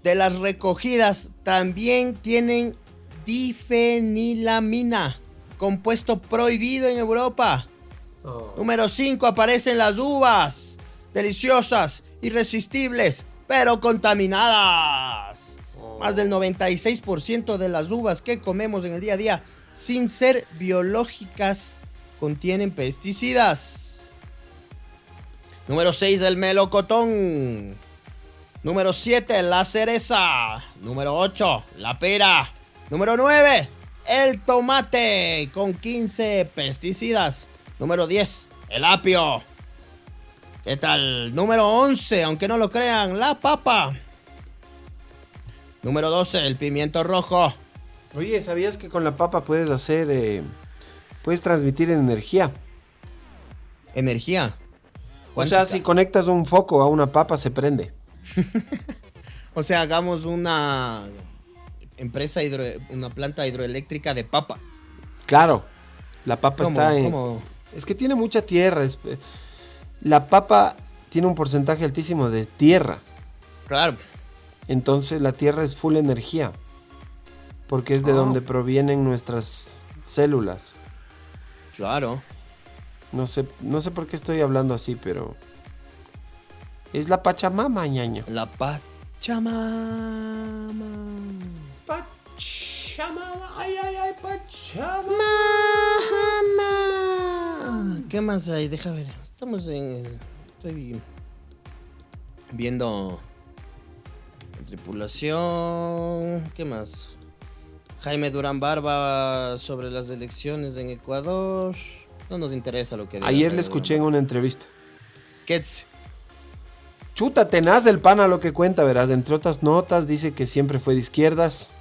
de las recogidas también tienen difenilamina, compuesto prohibido en Europa. Oh. Número 5 aparecen las uvas, deliciosas, irresistibles, pero contaminadas. Más del 96% de las uvas que comemos en el día a día, sin ser biológicas, contienen pesticidas. Número 6, el melocotón. Número 7, la cereza. Número 8, la pera. Número 9, el tomate con 15 pesticidas. Número 10, el apio. ¿Qué tal? Número 11, aunque no lo crean, la papa. Número 12, el pimiento rojo. Oye, ¿sabías que con la papa puedes hacer... eh, puedes transmitir energía? Energía. O sea, si conectas un foco a una papa, se prende. O sea, hagamos una empresa hidro- una planta hidroeléctrica de papa. Claro. La papa ¿Cómo? está en... ¿Cómo? Es que tiene mucha tierra. es- La papa tiene un porcentaje altísimo de tierra. Claro. Entonces la Tierra es full energía. Porque es de Ah. donde provienen nuestras células. Claro. No sé, no sé por qué estoy hablando así, pero. Es la Pachamama, ñaño. La Pachamama. Pachamama, ay, ay, ay, Pachamama. ¿Qué más hay? Deja ver. Estamos en. Estoy viendo. Tripulación. ¿Qué más? Jaime Durán Barba sobre las elecciones en Ecuador. No nos interesa lo que diga Ayer le escuché en una entrevista. Quets. Chuta, tenaz el pana lo que cuenta, verás. Entre otras notas, dice que siempre fue de izquierdas.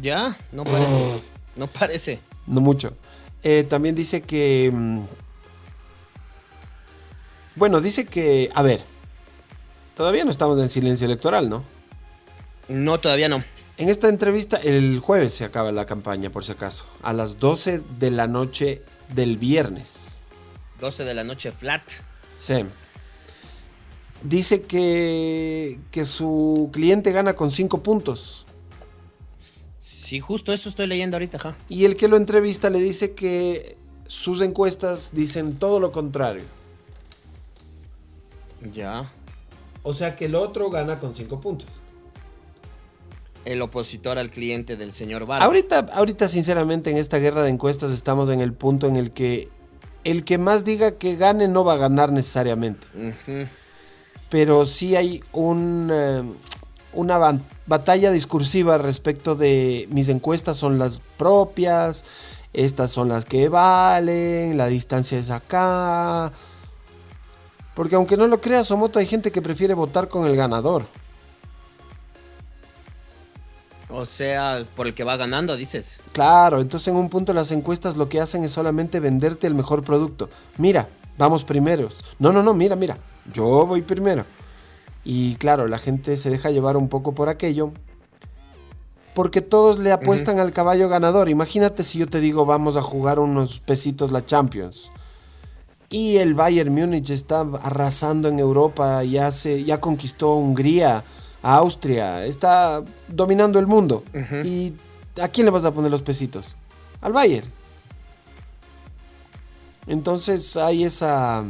Ya, no parece. No parece. No mucho. Eh, también dice que. mm, Bueno, dice que. A ver. Todavía no estamos en silencio electoral, ¿no? No, todavía no. En esta entrevista, el jueves se acaba la campaña, por si acaso. A las 12 de la noche del viernes. 12 de la noche flat. Sí. Dice que, que su cliente gana con 5 puntos. Sí, justo eso estoy leyendo ahorita, ajá. Y el que lo entrevista le dice que sus encuestas dicen todo lo contrario. Ya. O sea que el otro gana con 5 puntos. El opositor al cliente del señor Barba. Ahorita, ahorita, sinceramente, en esta guerra de encuestas estamos en el punto en el que el que más diga que gane no va a ganar necesariamente. Pero sí hay un, eh, una batalla discursiva respecto de mis encuestas son las propias, estas son las que valen, la distancia es acá. Porque aunque no lo creas, Somoto, hay gente que prefiere votar con el ganador. O sea, por el que va ganando, dices. Claro, entonces en un punto las encuestas lo que hacen es solamente venderte el mejor producto. Mira, vamos primeros. No, no, no, mira, mira, yo voy primero. Y claro, la gente se deja llevar un poco por aquello. Porque todos le apuestan al caballo ganador. Imagínate si yo te digo vamos a jugar unos pesitos la Champions. Y el Bayern Múnich está arrasando en Europa, ya, se, ya conquistó Hungría, Austria, está dominando el mundo. ¿Y a quién le vas a poner los pesitos? Al Bayern. Entonces hay esa...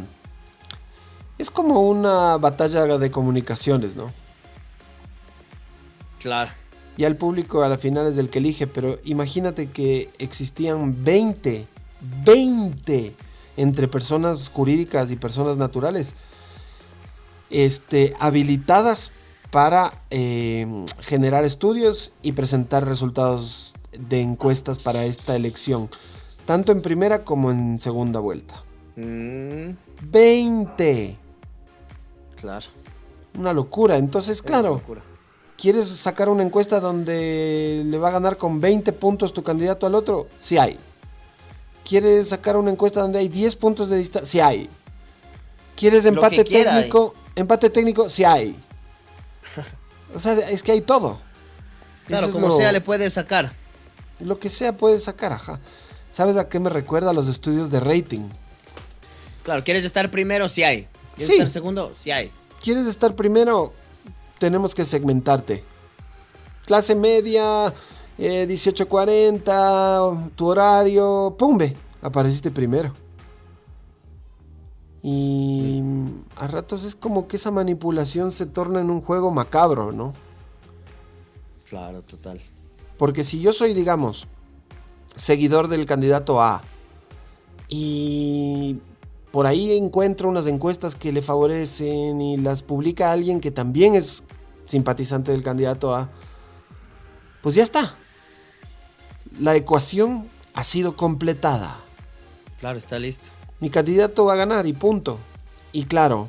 Es como una batalla de comunicaciones, ¿no? Claro. Y al público a la final es el que elige, pero imagínate que existían 20, 20 entre personas jurídicas y personas naturales, este, habilitadas para eh, generar estudios y presentar resultados de encuestas para esta elección, tanto en primera como en segunda vuelta. Mm, 20. Claro. Una locura. Entonces, claro, locura. ¿quieres sacar una encuesta donde le va a ganar con 20 puntos tu candidato al otro? Sí hay. ¿Quieres sacar una encuesta donde hay 10 puntos de distancia? Sí hay. ¿Quieres empate quiera hay. técnico? Empate técnico, sí hay. O sea, es que hay todo. Claro, Eso es como lo- sea, le puede sacar. Lo que sea puede sacar, ajá. ¿Sabes a qué me recuerda los estudios de rating? Claro, ¿quieres estar primero? Sí hay. ¿Quieres Sí. estar segundo? Sí hay. ¿Quieres estar primero? Tenemos que segmentarte. Clase media, eh, 1840, tu horario, ¡pumbe! Apareciste primero. Y a ratos es como que esa manipulación se torna en un juego macabro, ¿no? Claro, total. Porque si yo soy, digamos, seguidor del candidato A y por ahí encuentro unas encuestas que le favorecen y las publica alguien que también es simpatizante del candidato A, pues ya está. La ecuación ha sido completada. Claro, está listo. Mi candidato va a ganar y punto. Y claro,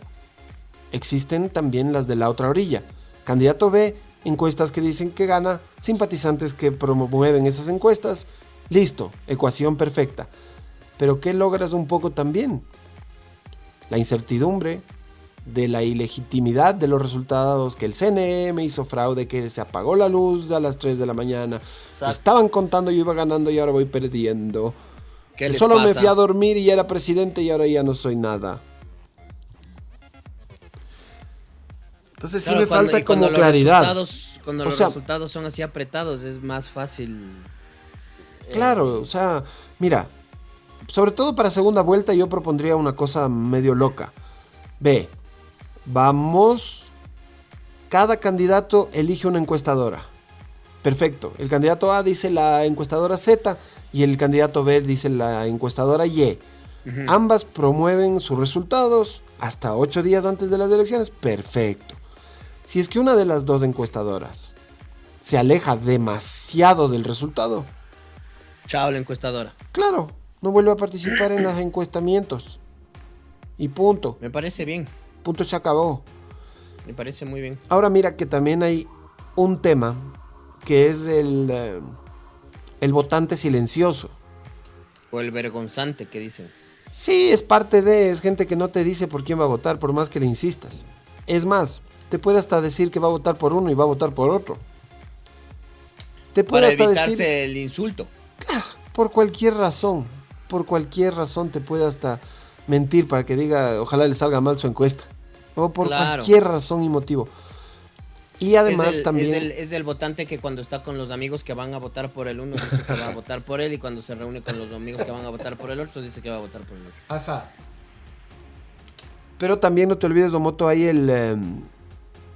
existen también las de la otra orilla. Candidato B, encuestas que dicen que gana, simpatizantes que promueven esas encuestas. Listo, ecuación perfecta. Pero ¿qué logras un poco también? La incertidumbre de la ilegitimidad de los resultados, que el CNM hizo fraude, que se apagó la luz a las 3 de la mañana, que estaban contando yo iba ganando y ahora voy perdiendo. ¿Qué Que solo me fui a dormir y ya era presidente y ahora ya no soy nada. Entonces Claro, sí me cuando- falta cuando como los claridad. resultados- cuando O los sea- resultados son así apretados, es más fácil. Claro, o sea, mira, sobre todo para segunda vuelta yo propondría una cosa medio loca. Ve, vamos, cada candidato elige una encuestadora. Perfecto, el candidato A dice la encuestadora Z y el candidato B dice la encuestadora Y. Ambas promueven sus resultados hasta ocho días antes de las elecciones. Perfecto. Si es que una de las dos encuestadoras se aleja demasiado del resultado, Chao, la encuestadora. Claro, no vuelve a participar en los encuestamientos. Y punto. Me parece bien. Punto se acabó. Me parece muy bien. Ahora mira que también hay un tema que es el, eh, el votante silencioso. O el vergonzante que dicen. Sí, es parte de, es gente que no te dice por quién va a votar, por más que le insistas. Es más, te puede hasta decir que va a votar por uno y va a votar por otro. Te puede Para hasta evitarse decir el insulto. por cualquier razón, por cualquier razón te puede hasta mentir para que diga, ojalá le salga mal su encuesta. O por Claro. cualquier razón y motivo. Y además es el, también... Es el, es el votante que cuando está con los amigos que van a votar por el uno dice que va a votar por él y cuando se reúne con los amigos que van a votar por el otro dice que va a votar por el otro. Ajá. Pero también no te olvides, Domoto, hay el, eh,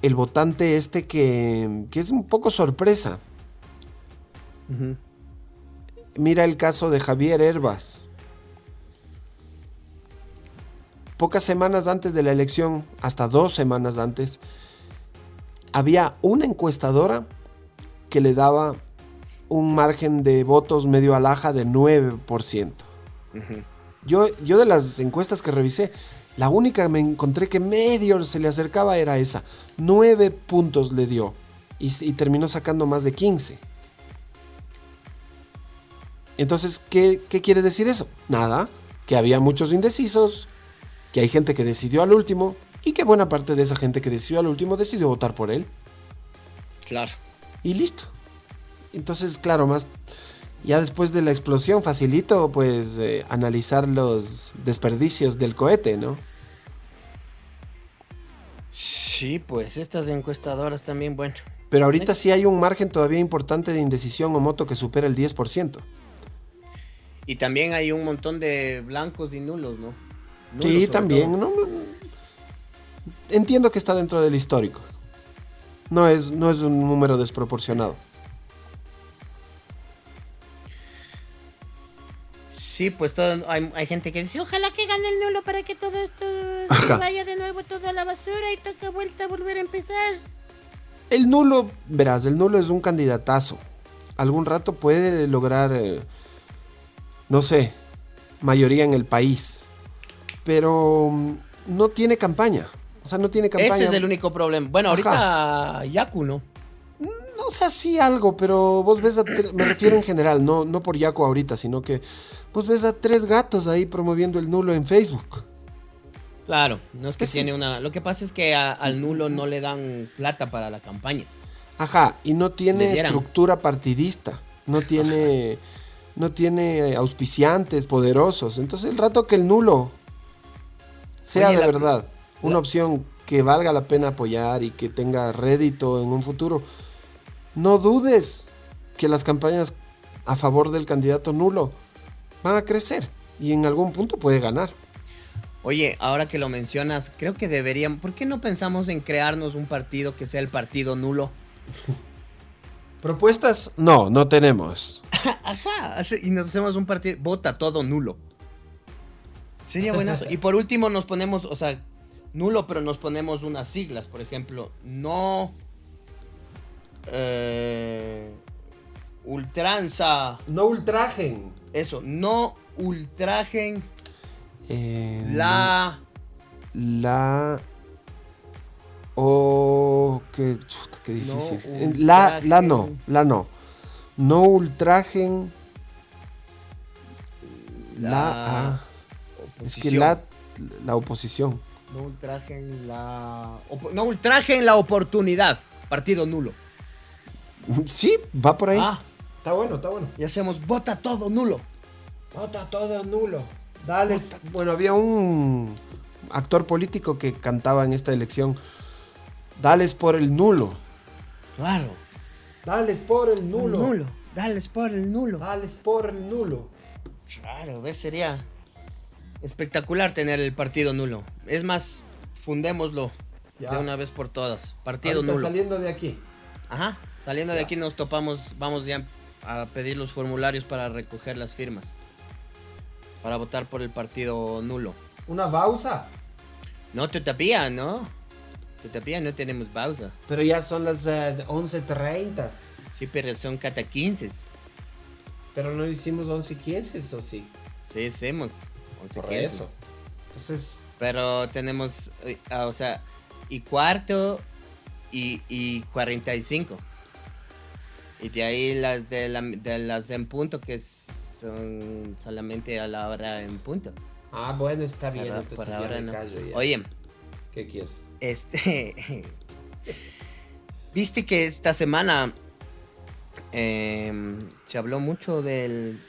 el votante este que, que es un poco sorpresa. Mira el caso de Javier Herbas. Pocas semanas antes de la elección, hasta dos semanas antes, había una encuestadora que le daba un margen de votos medio alhaja de 9%. Yo, yo de las encuestas que revisé, la única que me encontré que medio se le acercaba era esa. 9 puntos le dio y, y terminó sacando más de 15. Entonces, ¿qué, qué quiere decir eso? Nada, que había muchos indecisos, que hay gente que decidió al último y que buena parte de esa gente que decidió al último decidió votar por él. Claro. Y listo. Entonces, claro, más ya después de la explosión facilito pues eh, analizar los desperdicios del cohete, ¿no? Sí, pues estas encuestadoras también, bueno. Pero ahorita sí hay un margen todavía importante de indecisión o moto que supera el 10%. Y también hay un montón de blancos y nulos, ¿no? Nulos Sí, también. todo. ¿no? Entiendo que está dentro del histórico. No es, no es un número desproporcionado. Sí, pues todo, hay, hay gente que dice, Ojalá que gane el nulo para que todo esto se vaya de nuevo todo a la basura y toque vuelta a volver a empezar. El nulo, verás, el nulo es un candidatazo. Algún rato puede lograr, eh, no sé, mayoría en el país. Pero mm, no tiene campaña. O sea, no tiene campaña. ese es el único problema. Bueno, Ajá. ahorita Yaku, ¿no? No sé, sí algo, pero vos ves a... Me refiero en general, no, no por Yaco ahorita, sino que vos ves a tres gatos ahí promoviendo el nulo en Facebook. Claro, no es que Ese tiene es- una... Lo que pasa es que a- al nulo no le dan plata para la campaña. Ajá, y no tiene estructura partidista, no tiene, no tiene auspiciantes poderosos. Entonces el rato que el nulo sea Oye, de la- verdad una opción que valga la pena apoyar y que tenga rédito en un futuro, no dudes que las campañas a favor del candidato nulo van a crecer y en algún punto puede ganar. Oye, ahora que lo mencionas, creo que deberían... ¿Por qué no pensamos en crearnos un partido que sea el partido nulo? ¿Propuestas? No, no tenemos. Ajá, y nos hacemos un partido... Vota todo nulo. Sería buenazo. Y por último nos ponemos, o sea, nulo, pero nos ponemos unas siglas. Por ejemplo, no... eh, ultranza. No ultrajen. Eso, no ultrajen Eh, la... La. O. qué, chuta, qué difícil. La, la no, la no. No ultrajen. La. La ah, es que oposición. la. La oposición. No ultrajen la... No ultrajen la oportunidad. Partido nulo. Sí, va por ahí. Ah, Está bueno, está bueno. y hacemos vota todo nulo. Vota todo nulo. Dale. Bueno, había un actor político que cantaba en esta elección. Dales por el nulo. Claro. Dales por el nulo. Nulo. Dales por el nulo. Dales por el nulo. Claro, ¿ves? Sería espectacular tener el partido nulo. Es más, fundémoslo Ya. de una vez por todas. Partido Ahorita nulo. saliendo de aquí. Ajá. Saliendo de aquí nos topamos, vamos ya a pedir los formularios para recoger las firmas. Para votar por el partido nulo. Una pausa. No, todavía, ¿no? Todavía no tenemos pausa. Pero ya son las eh, 11.30. Sí, pero son cada 15. Pero no hicimos 11.15, ¿o sí? Sí, hacemos. 11, Por 15. eso. Entonces, Pero tenemos, ah, o sea, y cuarto y, y 45. Y de ahí las de, la- de las en punto que son solamente a la hora en punto. ah, bueno, está bien. Por- entonces por ahora no. callo ya. Oye, ¿Qué quieres? Este. Viste que esta semana em, se habló mucho del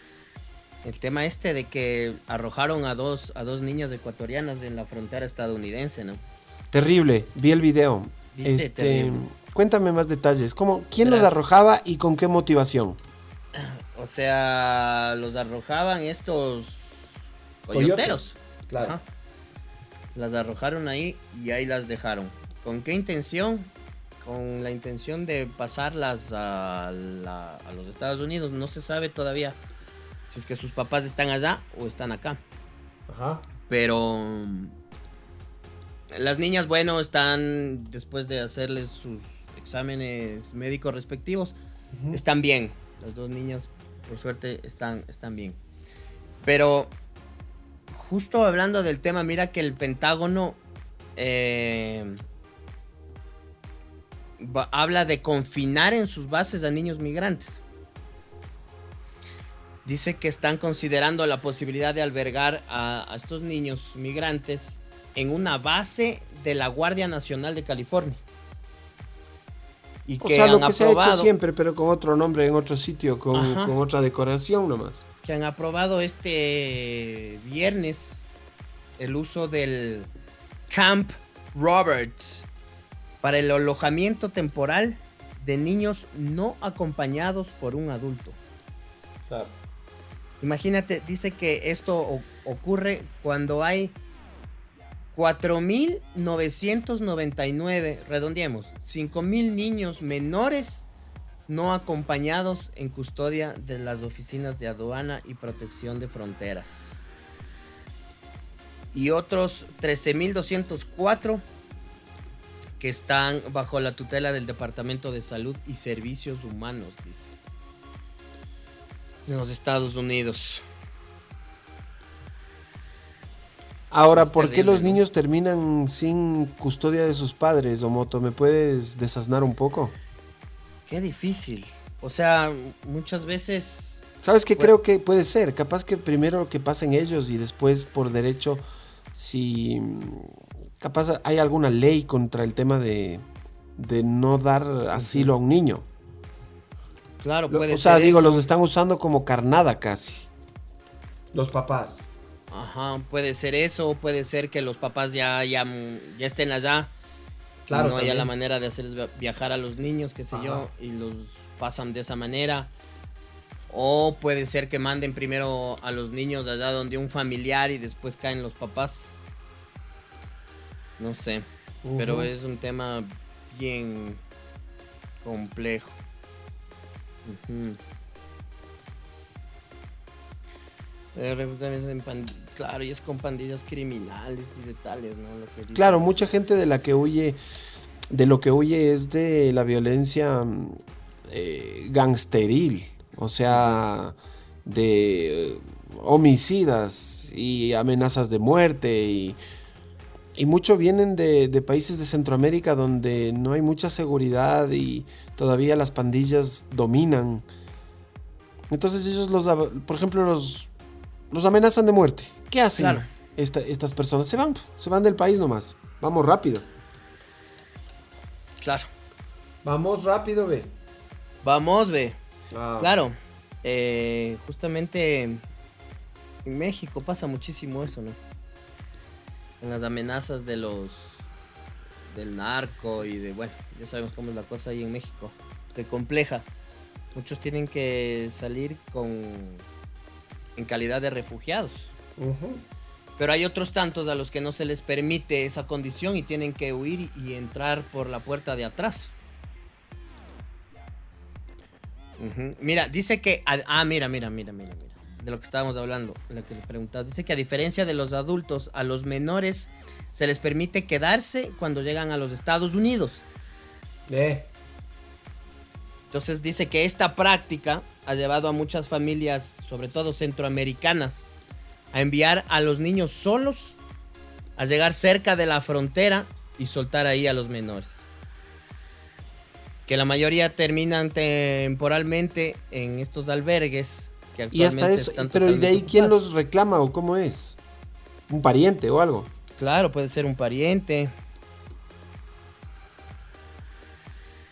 el tema este de que arrojaron a dos, a dos niñas ecuatorianas en la frontera estadounidense, ¿no? Terrible, vi el video. ¿Viste? Este, Terrible. cuéntame más detalles. ¿Cómo, ¿Quién los arrojaba y con qué motivación? O sea, los arrojaban estos coyoteros. Claro. Ajá. Las arrojaron ahí y ahí las dejaron. ¿Con qué intención? Con la intención de pasarlas a, la- a los Estados Unidos. No se sabe todavía si es que sus papás están allá o están acá. Ajá. Pero las niñas, bueno, están después de hacerles sus exámenes médicos respectivos, están bien. Las dos niñas, por suerte, están, están bien. Pero justo hablando del tema, mira que el Pentágono eh, va- habla de confinar en sus bases a niños migrantes. Dice que están considerando la posibilidad de albergar a, a estos niños migrantes en una base de la Guardia Nacional de California. Y O que sea, lo han que se ha hecho aprobado- siempre, pero con otro nombre, en otro sitio, con, con otra decoración nomás. Que han aprobado este viernes el uso del Camp Roberts para el alojamiento temporal de niños no acompañados por un adulto. Imagínate, dice que esto ocurre cuando hay 4.999, redondeemos, 5.000 niños menores no acompañados en custodia de las oficinas de aduana y protección de fronteras. Y otros 13.204 que están bajo la tutela del Departamento de Salud y Servicios Humanos, dice. En los Estados Unidos. Ahora, Es ¿por qué los niños terminan sin custodia de sus padres, Omoto? ¿Me puedes desasnar un poco? Qué difícil. O sea, muchas veces... ¿Sabes qué Bueno. creo que puede ser? Capaz que primero que pasen ellos y después por derecho, si mm, capaz hay alguna ley contra el tema de, de no dar asilo a un niño. Claro, puede o sea, ser digo, eso. los están usando como carnada casi. Los papás. Ajá, puede ser eso, puede ser que los papás ya, ya, ya estén allá. Claro, no haya la manera de hacerles via- viajar a los niños, qué sé Ajá. yo, y los pasan de esa manera. O puede ser que manden primero a los niños allá donde un familiar y después caen los papás. No sé, pero es un tema bien complejo. Ujú. Eh, reclutamiento en Claro, y es con pandillas criminales y de tales, ¿no? Claro, mucha gente de la que huye, de lo que huye es de la violencia mm, eh, gangsteril, o sea, de eh, homicidas y amenazas de muerte y, y mucho vienen de, de países de Centroamérica donde no hay mucha seguridad y todavía las pandillas dominan. Entonces ellos los, por ejemplo, los, los amenazan de muerte. ¿Qué hacen Claro. esta- estas personas? Se van, se van del país nomás. Vamos rápido. Claro. Vamos rápido, ve. Vamos, ve. Ah. Claro. eh, justamente en México pasa muchísimo eso, ¿no? Con las amenazas de los del narco y de, bueno, ya sabemos cómo es la cosa ahí en México, de compleja. Muchos tienen que salir con en calidad de refugiados. Pero hay otros tantos a los que no se les permite esa condición y tienen que huir y entrar por la puerta de atrás. Mira, dice que. Ah, mira, mira, mira, mira, mira. De lo que estábamos hablando, lo que le preguntabas. Dice que a diferencia de los adultos, a los menores se les permite quedarse cuando llegan a los Estados Unidos. Entonces dice que esta práctica ha llevado a muchas familias, sobre todo centroamericanas, a enviar a los niños solos a llegar cerca de la frontera y soltar ahí a los menores. Que la mayoría terminan temporalmente en estos albergues que Y hasta actualmente eso, están pero ¿y de ahí quién los reclama o cómo es? ¿Un pariente o algo? Claro, puede ser un pariente.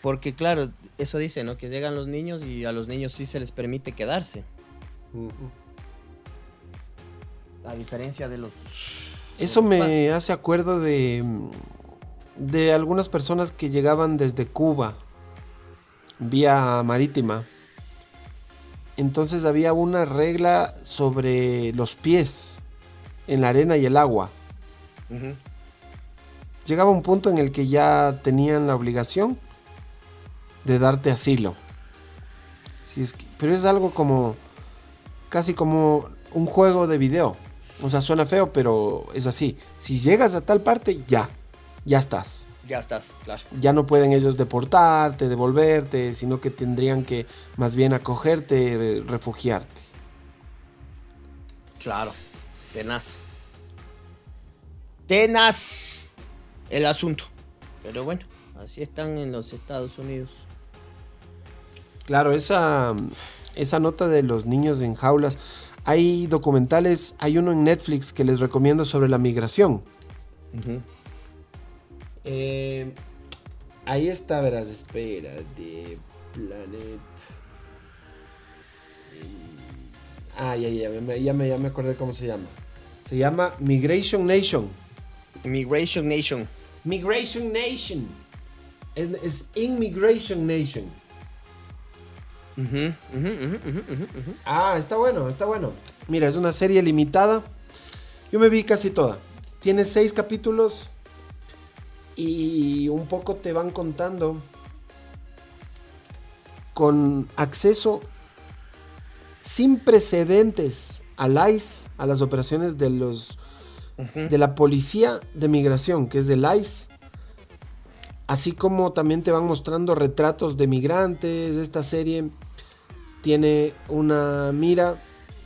Porque claro, eso dice, ¿no? Que llegan los niños y a los niños sí se les permite quedarse. A diferencia de los... Eso me hace acuerdo de, de algunas personas que llegaban desde Cuba, vía marítima. Entonces había una regla sobre los pies en la arena y el agua. Llegaba un punto en el que ya tenían la obligación de darte asilo. Si es que- pero es algo como casi como un juego de video. O sea, suena feo, pero es así. Si llegas a tal parte, ya, ya estás. Ya estás, claro. Ya no pueden ellos deportarte, devolverte, sino que tendrían que más bien acogerte, re- refugiarte. Claro, tenaz. Tenaz el asunto. Pero bueno, así están en los Estados Unidos. Claro, esa, esa nota de los niños en jaulas. Hay documentales, hay uno en Netflix que les recomiendo sobre la migración. Eh, ahí está, verás, espera, de Planet. Ah, ya, ya, me- ya, me, ya me acordé cómo se llama. Se llama Migration Nation. Migration Nation. Migration Nation. Es, es Immigration Nation. Ah, está bueno, está bueno. Mira, es una serie limitada. Yo me vi casi toda. Tiene seis capítulos. Y un poco te van contando. Con acceso sin precedentes al ICE, a las operaciones de los de la policía de migración, que es del ICE. Así como también te van mostrando retratos de migrantes. Esta serie tiene una mira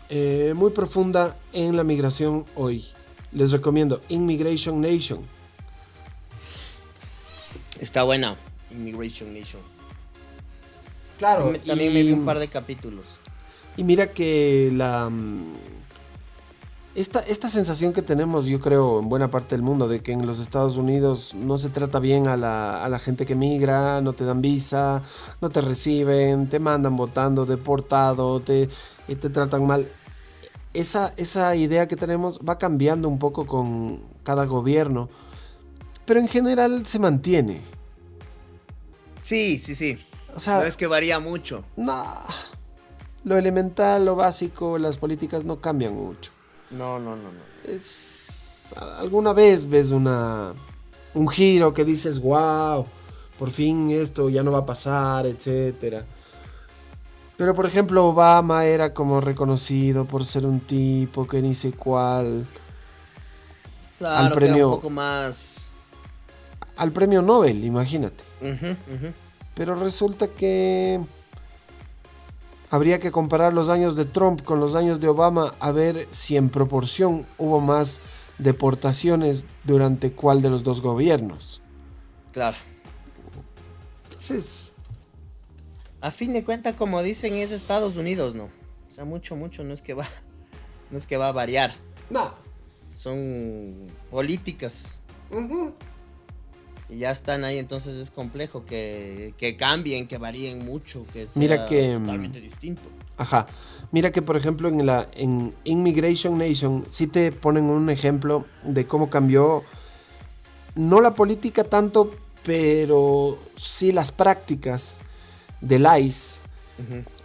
eh, muy profunda en la migración hoy. Les recomiendo Immigration Nation. Está buena. Immigration Nation. Claro. También, y- me vi un par de capítulos. Y mira que la. Esta, esta sensación que tenemos, yo creo, en buena parte del mundo, de que en los Estados Unidos no se trata bien a la, a la gente que migra, no te dan visa, no te reciben, te mandan votando, deportado, te, te tratan mal. Esa, esa idea que tenemos va cambiando un poco con cada gobierno, pero en general se mantiene. Sí, sí, sí. O sea, no es que varía mucho. No. Lo elemental, lo básico, las políticas no cambian mucho. No, no, no, no. Es, alguna vez ves una un giro que dices, wow, por fin esto ya no va a pasar, etcétera. Pero por ejemplo, Obama era como reconocido por ser un tipo que ni sé cuál. Claro, al que era premio un poco más. al premio Nobel, imagínate. Pero resulta que habría que comparar los años de Trump con los años de Obama a ver si en proporción hubo más deportaciones durante cuál de los dos gobiernos. Claro. Entonces, A fin de cuentas, como dicen, es Estados Unidos, ¿no? O sea, mucho, mucho no es que va. No es que va a variar. No. Son políticas. Y ya están ahí, entonces es complejo que, que cambien, que varíen mucho, que sea Mira que, mm, totalmente distinto. Ajá. Mira que por ejemplo en la en Immigration Nation sí te ponen un ejemplo de cómo cambió no la política tanto, pero sí las prácticas del ICE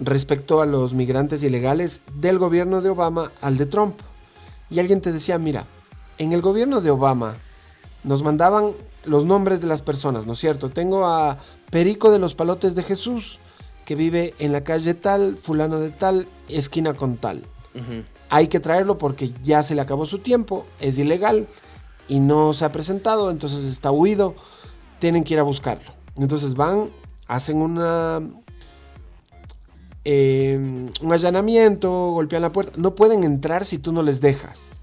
respecto a los migrantes ilegales del gobierno de Obama al de Trump. Y alguien te decía, mira, en el gobierno de Obama nos mandaban los nombres de las personas, ¿no es cierto? Tengo a Perico de los Palotes de Jesús, que vive en la calle tal, fulano de tal, esquina con tal. Hay que traerlo porque ya se le acabó su tiempo, es ilegal y no se ha presentado, entonces está huido, tienen que ir a buscarlo. Entonces van, hacen una, eh, un allanamiento, golpean la puerta. No pueden entrar si tú no les dejas.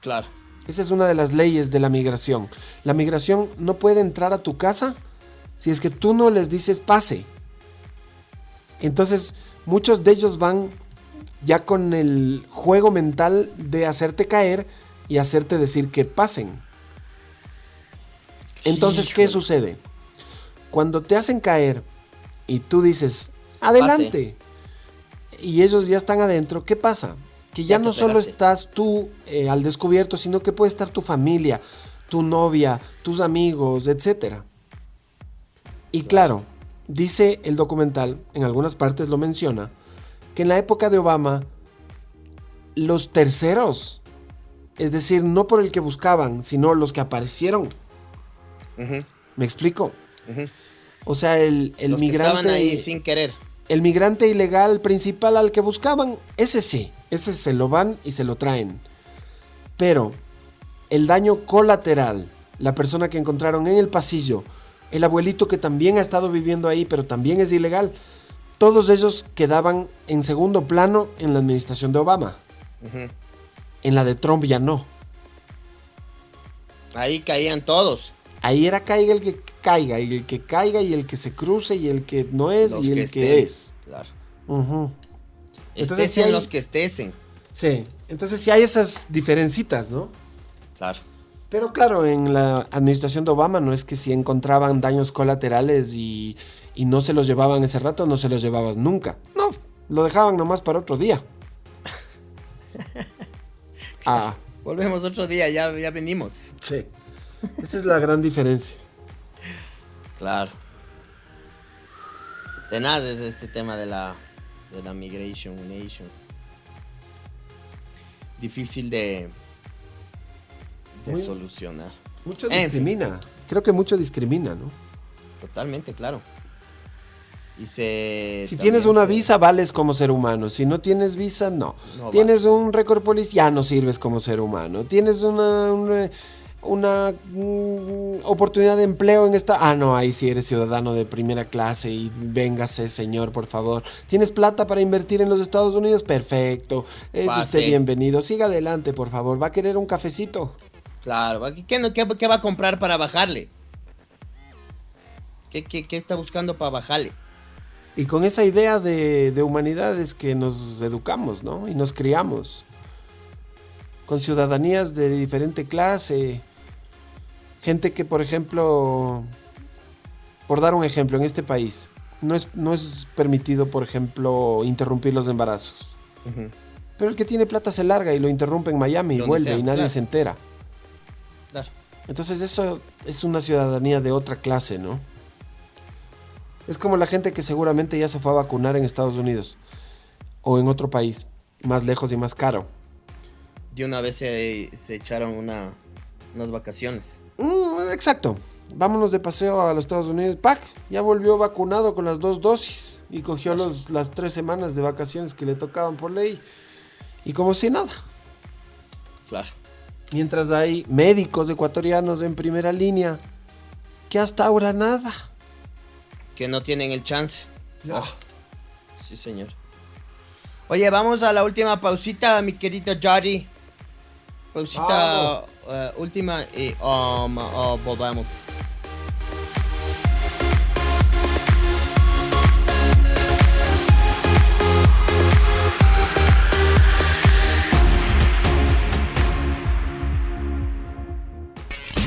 Claro. Esa es una de las leyes de la migración. La migración no puede entrar a tu casa si es que tú no les dices pase. Entonces, muchos de ellos van ya con el juego mental de hacerte caer y hacerte decir que pasen. Entonces, ¿qué sucede? Cuando te hacen caer y tú dices, adelante, y ellos ya están adentro, ¿qué pasa? Que ya, no solo estás tú eh, al descubierto, sino que puede estar tu familia, tu novia, tus amigos, etc. Y claro, dice el documental, en algunas partes lo menciona, que en la época de Obama, los terceros, es decir, no por el que buscaban, sino los que aparecieron. ¿Me explico? O sea, el, el Los que migrante. estaban ahí sin querer. El migrante ilegal principal al que buscaban, ese sí, ese se lo van y se lo traen. Pero el daño colateral, la persona que encontraron en el pasillo, el abuelito que también ha estado viviendo ahí, pero también es ilegal, todos ellos quedaban en segundo plano en la administración de Obama. En la de Trump ya no. Ahí caían todos. Ahí era caiga el que caiga, y el que caiga, y el que se cruce, y el que no es, Los y el que es. Claro. Ujú. Entonces, hay- los que estesen. Sí, entonces sí hay esas diferencitas, ¿no? Claro. Pero claro, en la administración de Obama no es que si encontraban daños colaterales y, y no se los llevaban ese rato, no se los llevaban nunca. No, lo dejaban nomás para otro día. Ah, Volvemos otro día, ya, ya venimos. sí. Esa es la gran diferencia. Claro. Tenaz es este tema de la, de la migration nation. Difícil de, de Muy- solucionar. Mucho En fin, discrimina. Creo que mucho discrimina, ¿no? totalmente, claro. Y se. Si tienes una se- visa, vales como ser humano. Si no tienes visa, no. No tienes un récord policial, ya no sirves como ser humano. Tienes una, una, una, mm, oportunidad de empleo en esta... Ah, no, ahí sí eres ciudadano de primera clase y véngase, señor, por favor. ¿Tienes plata para invertir en los Estados Unidos? Perfecto. Es Pase. usted bienvenido. Siga adelante, por favor. ¿Va a querer un cafecito? Claro, ¿va- ¿qué, qué- qué va a comprar para bajarle? ¿Qué, qué, qué está buscando para bajarle? Y con esa idea de, de humanidad es que nos educamos, ¿no? Y nos criamos. Con ciudadanías de diferente clase. Gente que, por ejemplo, por dar un ejemplo, en este país, no es, no es permitido, por ejemplo, interrumpir los embarazos. Pero el que tiene plata se larga y lo interrumpe en Miami y vuelve sea, y nadie claro. se entera. Claro. Entonces eso es una ciudadanía de otra clase, ¿no? Es como la gente que seguramente ya se fue a vacunar en Estados Unidos o en otro país, más lejos y más caro. De una vez se, se echaron una, unas vacaciones. Mm, exacto. Vámonos de paseo a los Estados Unidos. ¡Pac! Ya volvió vacunado con las dos dosis y cogió los, las tres semanas de vacaciones que le tocaban por ley. Y como si nada. Claro. Mientras hay médicos ecuatorianos en primera línea que hasta ahora nada. Que no tienen el chance. Ah, sí, señor. Oye, vamos a la última pausita, mi querido Jari. Pausita eh, última y um, uh, volvamos.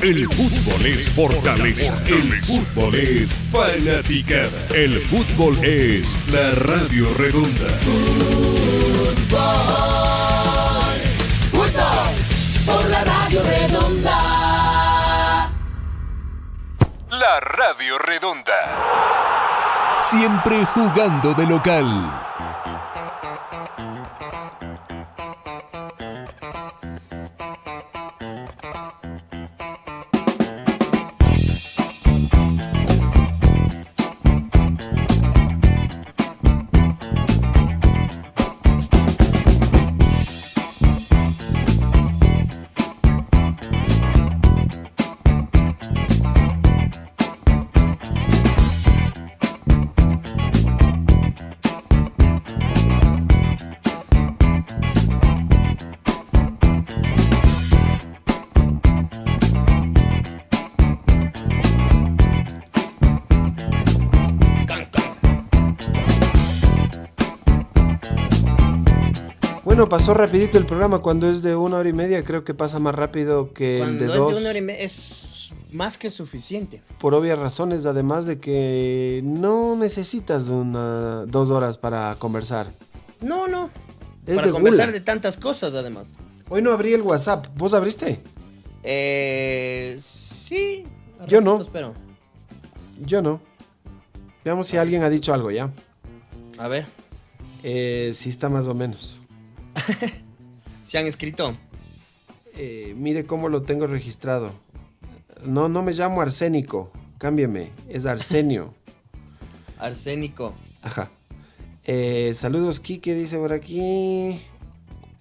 El fútbol es fortaleza. El fútbol es fanaticada. El fútbol es la radio redonda. Fútbol Redonda. La Radio Redonda. Siempre jugando de local. Bueno, pasó rapidito el programa. Cuando es de una hora y media, creo que pasa más rápido que Cuando el de es dos. de una hora y media es más que suficiente. Por obvias razones, además de que no necesitas una, dos horas para conversar. No, no. Es Para de conversar gula. de tantas cosas, además. Hoy no abrí el WhatsApp. ¿Vos abriste? Eh, sí. Yo no. Espero. Yo no. Veamos si alguien ha dicho algo ya. A ver, Eh, sí está más o menos. se han escrito. Eh, mire cómo lo tengo registrado. No, no me llamo Arsénico. Cámbiame. Es Arsenio. Arsénico. Ajá. Eh, saludos, Kike, dice por aquí.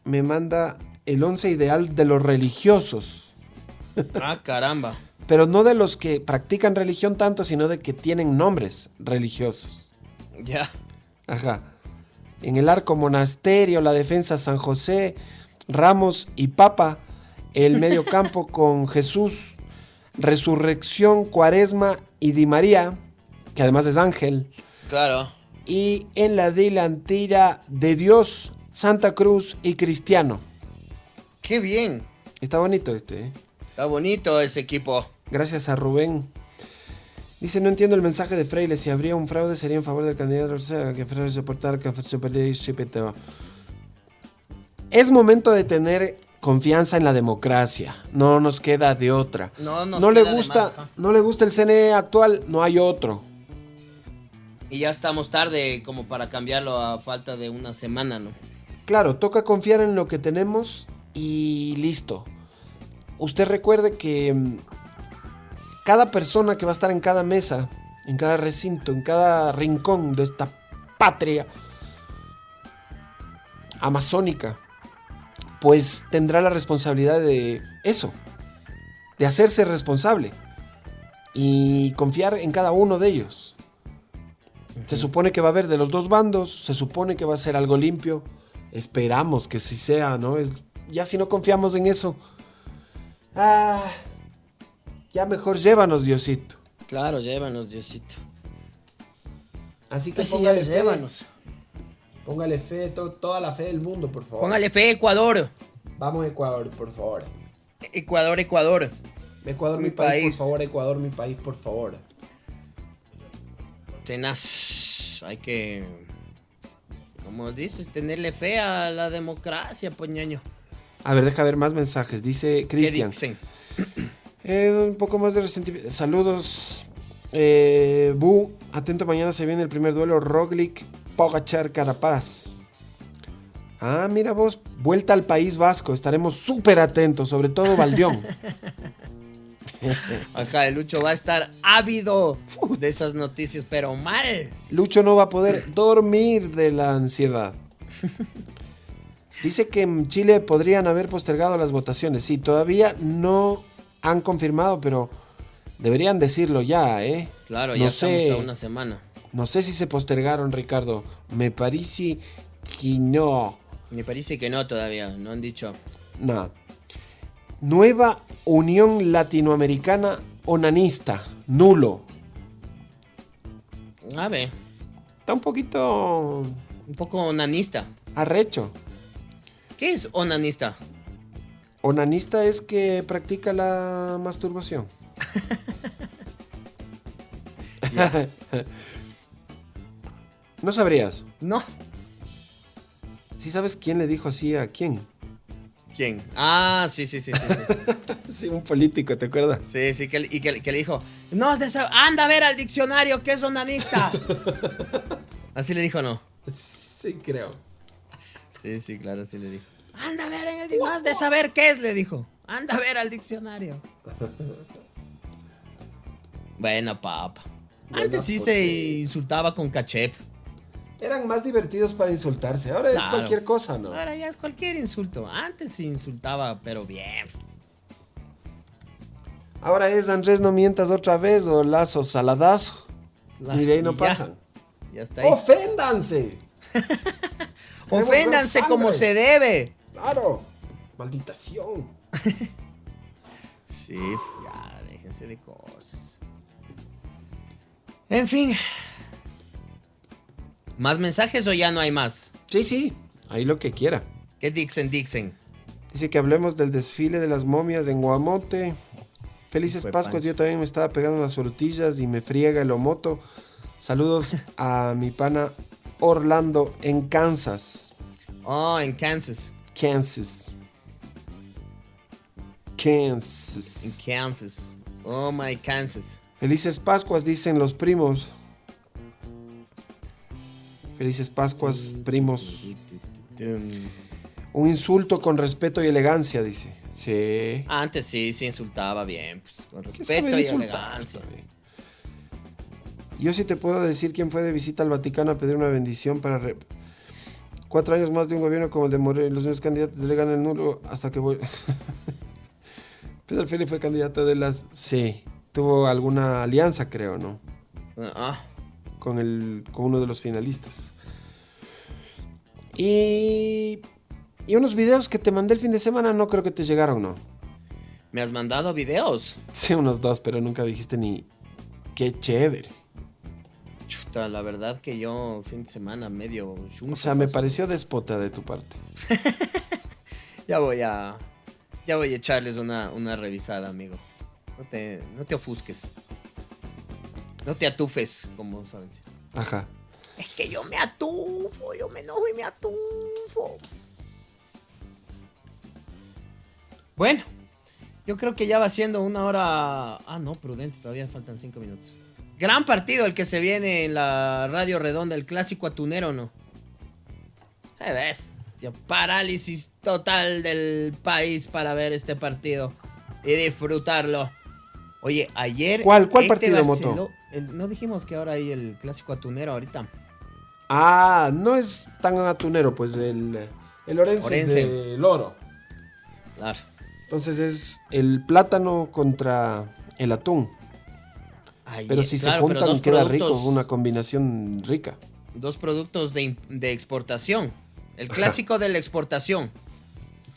Me manda el once ideal de los religiosos. Ah, caramba. Pero no de los que practican religión tanto, sino de que tienen nombres religiosos. Ya. Ajá. En el arco monasterio, la defensa San José, Ramos y Papa, el medio campo con Jesús, Resurrección, Cuaresma y Di María, que además es ángel. Claro. Y en la delantera de Dios, Santa Cruz y Cristiano. Qué bien. Está bonito este, ¿eh? Está bonito ese equipo. Gracias a Rubén. Dice, no entiendo el mensaje de Freire. Si habría un fraude sería en favor del candidato Ortega, que Freire soportar que se perdiera y se petó". Es momento de tener confianza en la democracia. No nos queda de otra. No no le gusta, no le gusta el CNE actual, no hay otro. Y ya estamos tarde como para cambiarlo a falta de una semana, ¿no? Claro, toca confiar en lo que tenemos y listo. Usted recuerde que mm, cada persona que va a estar en cada mesa, en cada recinto, en cada rincón de esta patria amazónica, pues tendrá la responsabilidad de eso, de hacerse responsable y confiar en cada uno de ellos. Se supone que va a haber de los dos bandos, se supone que va a ser algo limpio. Esperamos que sí sea, ¿no? Es, ya si no confiamos en eso, ah, ya mejor llévanos, Diosito. Claro, llévanos, Diosito. Así que Pues póngale fe. llévanos. Póngale fe, to- toda la fe del mundo, por favor. Póngale fe, Ecuador. Vamos, Ecuador, por favor. Ecuador, Ecuador. Ecuador, mi, Mi país, país. por favor. Ecuador, mi país, por favor. Tenaz. Hay que. Como dices, tenerle fe a la democracia, poñaño. A ver, deja ver más mensajes. Dice Cristian. Eh, un poco más de resentimiento. Saludos. Eh, Bu, atento, mañana se viene el primer duelo. Roglic, Pogachar, Carapaz. Ah, mira vos, vuelta al País Vasco. Estaremos súper atentos, sobre todo Valdión. Ajá, el Lucho va a estar ávido de esas noticias, pero mal. Lucho no va a poder dormir de la ansiedad. Dice que en Chile podrían haber postergado las votaciones. Sí, todavía no han confirmado, pero deberían decirlo ya, ¿eh? Claro, No ya sé. estamos a una semana. No sé si se postergaron, Ricardo. Me parece que no. Me parece que no todavía, no han dicho. No. Nueva Unión Latinoamericana Onanista. Nulo. A ver, Está un poquito un poco onanista. arrecho. ¿Qué es onanista? Onanista es que practica la masturbación. no sabrías. No. ¿Sí sabes quién le dijo así a quién? ¿Quién? Ah, sí, sí, sí, sí. sí. Sí, un político, ¿te acuerdas? Sí, sí, que, y que, que le dijo, no, anda a ver al diccionario, que es onanista. Así le dijo, ¿no? Sí, creo. Sí, sí, claro, sí le dijo. Anda a ver en el diccionario. Has de saber qué es, le dijo. Anda a ver al diccionario. Bueno, papa. Antes sí se insultaba con cachep. Eran más divertidos para insultarse. Ahora es cualquier cosa, ¿no? Ahora ya es cualquier insulto. Antes se insultaba, pero bien. Ahora es Andrés, no mientas otra vez o Lazo Saladazo. Y de ahí no ya. pasan. Ya está ahí. ¡Oféndanse! Oféndanse como se debe. Claro. Malditación. Sí, ya, déjense de cosas. En fin. ¿Más mensajes o ya no hay más? Sí, sí. Ahí lo que quiera. ¿Qué Dixon Dixon? Dice que hablemos del desfile de las momias en Guamote. Felices Fue Pascuas, yo también me estaba pegando unas frutillas y me friega el omoto. Saludos a mi pana Orlando en Kansas. Oh, en Kansas. Kansas. Kansas. Kansas. Oh, my Kansas. Felices Pascuas, dicen los primos. Felices Pascuas, primos. Un insulto con respeto y elegancia, dice. Sí. Antes sí, se insultaba bien, pues, con ¿Qué respeto y elegancia. Yo sí te puedo decir quién fue de visita al Vaticano a pedir una bendición para... Cuatro años más de un gobierno como el de Moreno, los mismos candidatos delegan el nulo hasta que voy... Pedro Félix fue candidato de las... Sí, tuvo alguna alianza, creo, ¿no? Ah, Con, el, con uno de los finalistas. Y... Y unos videos que te mandé el fin de semana no creo que te llegaron, ¿no? ¿me has mandado videos? Sí, unos dos, pero nunca dijiste ni... Qué chévere. Chuta, la verdad que yo fin de semana medio chungo, O sea, me pareció déspota de tu parte. Ya voy a. Ya voy a echarles una, una revisada, amigo. No te, no te ofusques. No te atufes, como saben. Ajá. Es que yo me atufo, yo me enojo y me atufo. Bueno, yo creo que ya va siendo una hora. Ah, no, prudente, todavía faltan cinco minutos. Gran partido el que se viene en la radio redonda, el clásico atunero, ¿no? Qué bestia, parálisis total del país para ver este partido y disfrutarlo. Oye, ayer. ¿Cuál- cuál este partido, Barcelo- Moto? el- no dijimos que ahora hay el clásico atunero ahorita. Ah, no es tan atunero, pues el, el Orense, Orense. es del oro. Claro. Entonces es el plátano contra el atún. Pero si claro, se juntan queda rico, una combinación rica. Dos productos de, de exportación. El clásico de la exportación.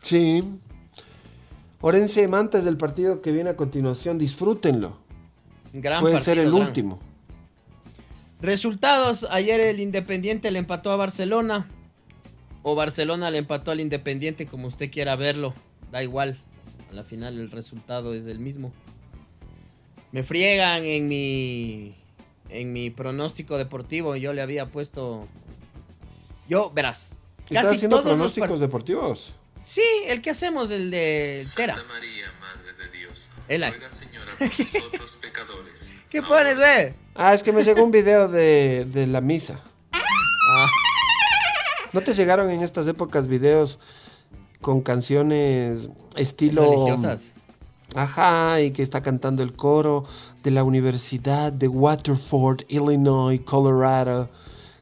Sí. Orense Mantas del partido que viene a continuación, disfrútenlo. Gran Puede ser el gran. último. Resultados, ayer el Independiente le empató a Barcelona. O Barcelona le empató al Independiente, como usted quiera verlo. Da igual. A la final el resultado es el mismo. Me friegan en mi. En mi pronóstico deportivo. Yo le había puesto. Yo, verás. ¿Estás Casi haciendo todos los pronósticos deportivos? Sí, el que hacemos, el de Tera. María, Madre de Dios, El ahí. ruega Señora por nosotros pecadores. ¿Qué pones, güey? Ah, es que me llegó un video de, de la misa. Ah, ¿No te llegaron en estas épocas videos con canciones estilo... religiosas. Ajá, y que está cantando el coro de la Universidad de Waterford, Illinois, Colorado,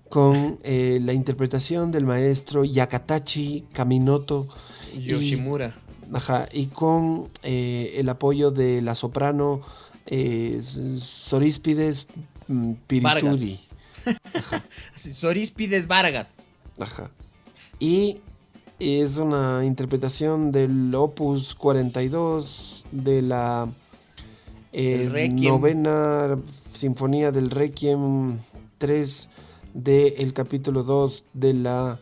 con eh, la interpretación del maestro Yakatachi Kaminoto. y- Yoshimura. Ajá, y con eh, el apoyo de la soprano eh, Soríspides mm, Piritudi. Sí, Soríspides Vargas. Ajá. Y es una interpretación del Opus 42 de la eh, novena sinfonía del Requiem 3 del capítulo 2 de la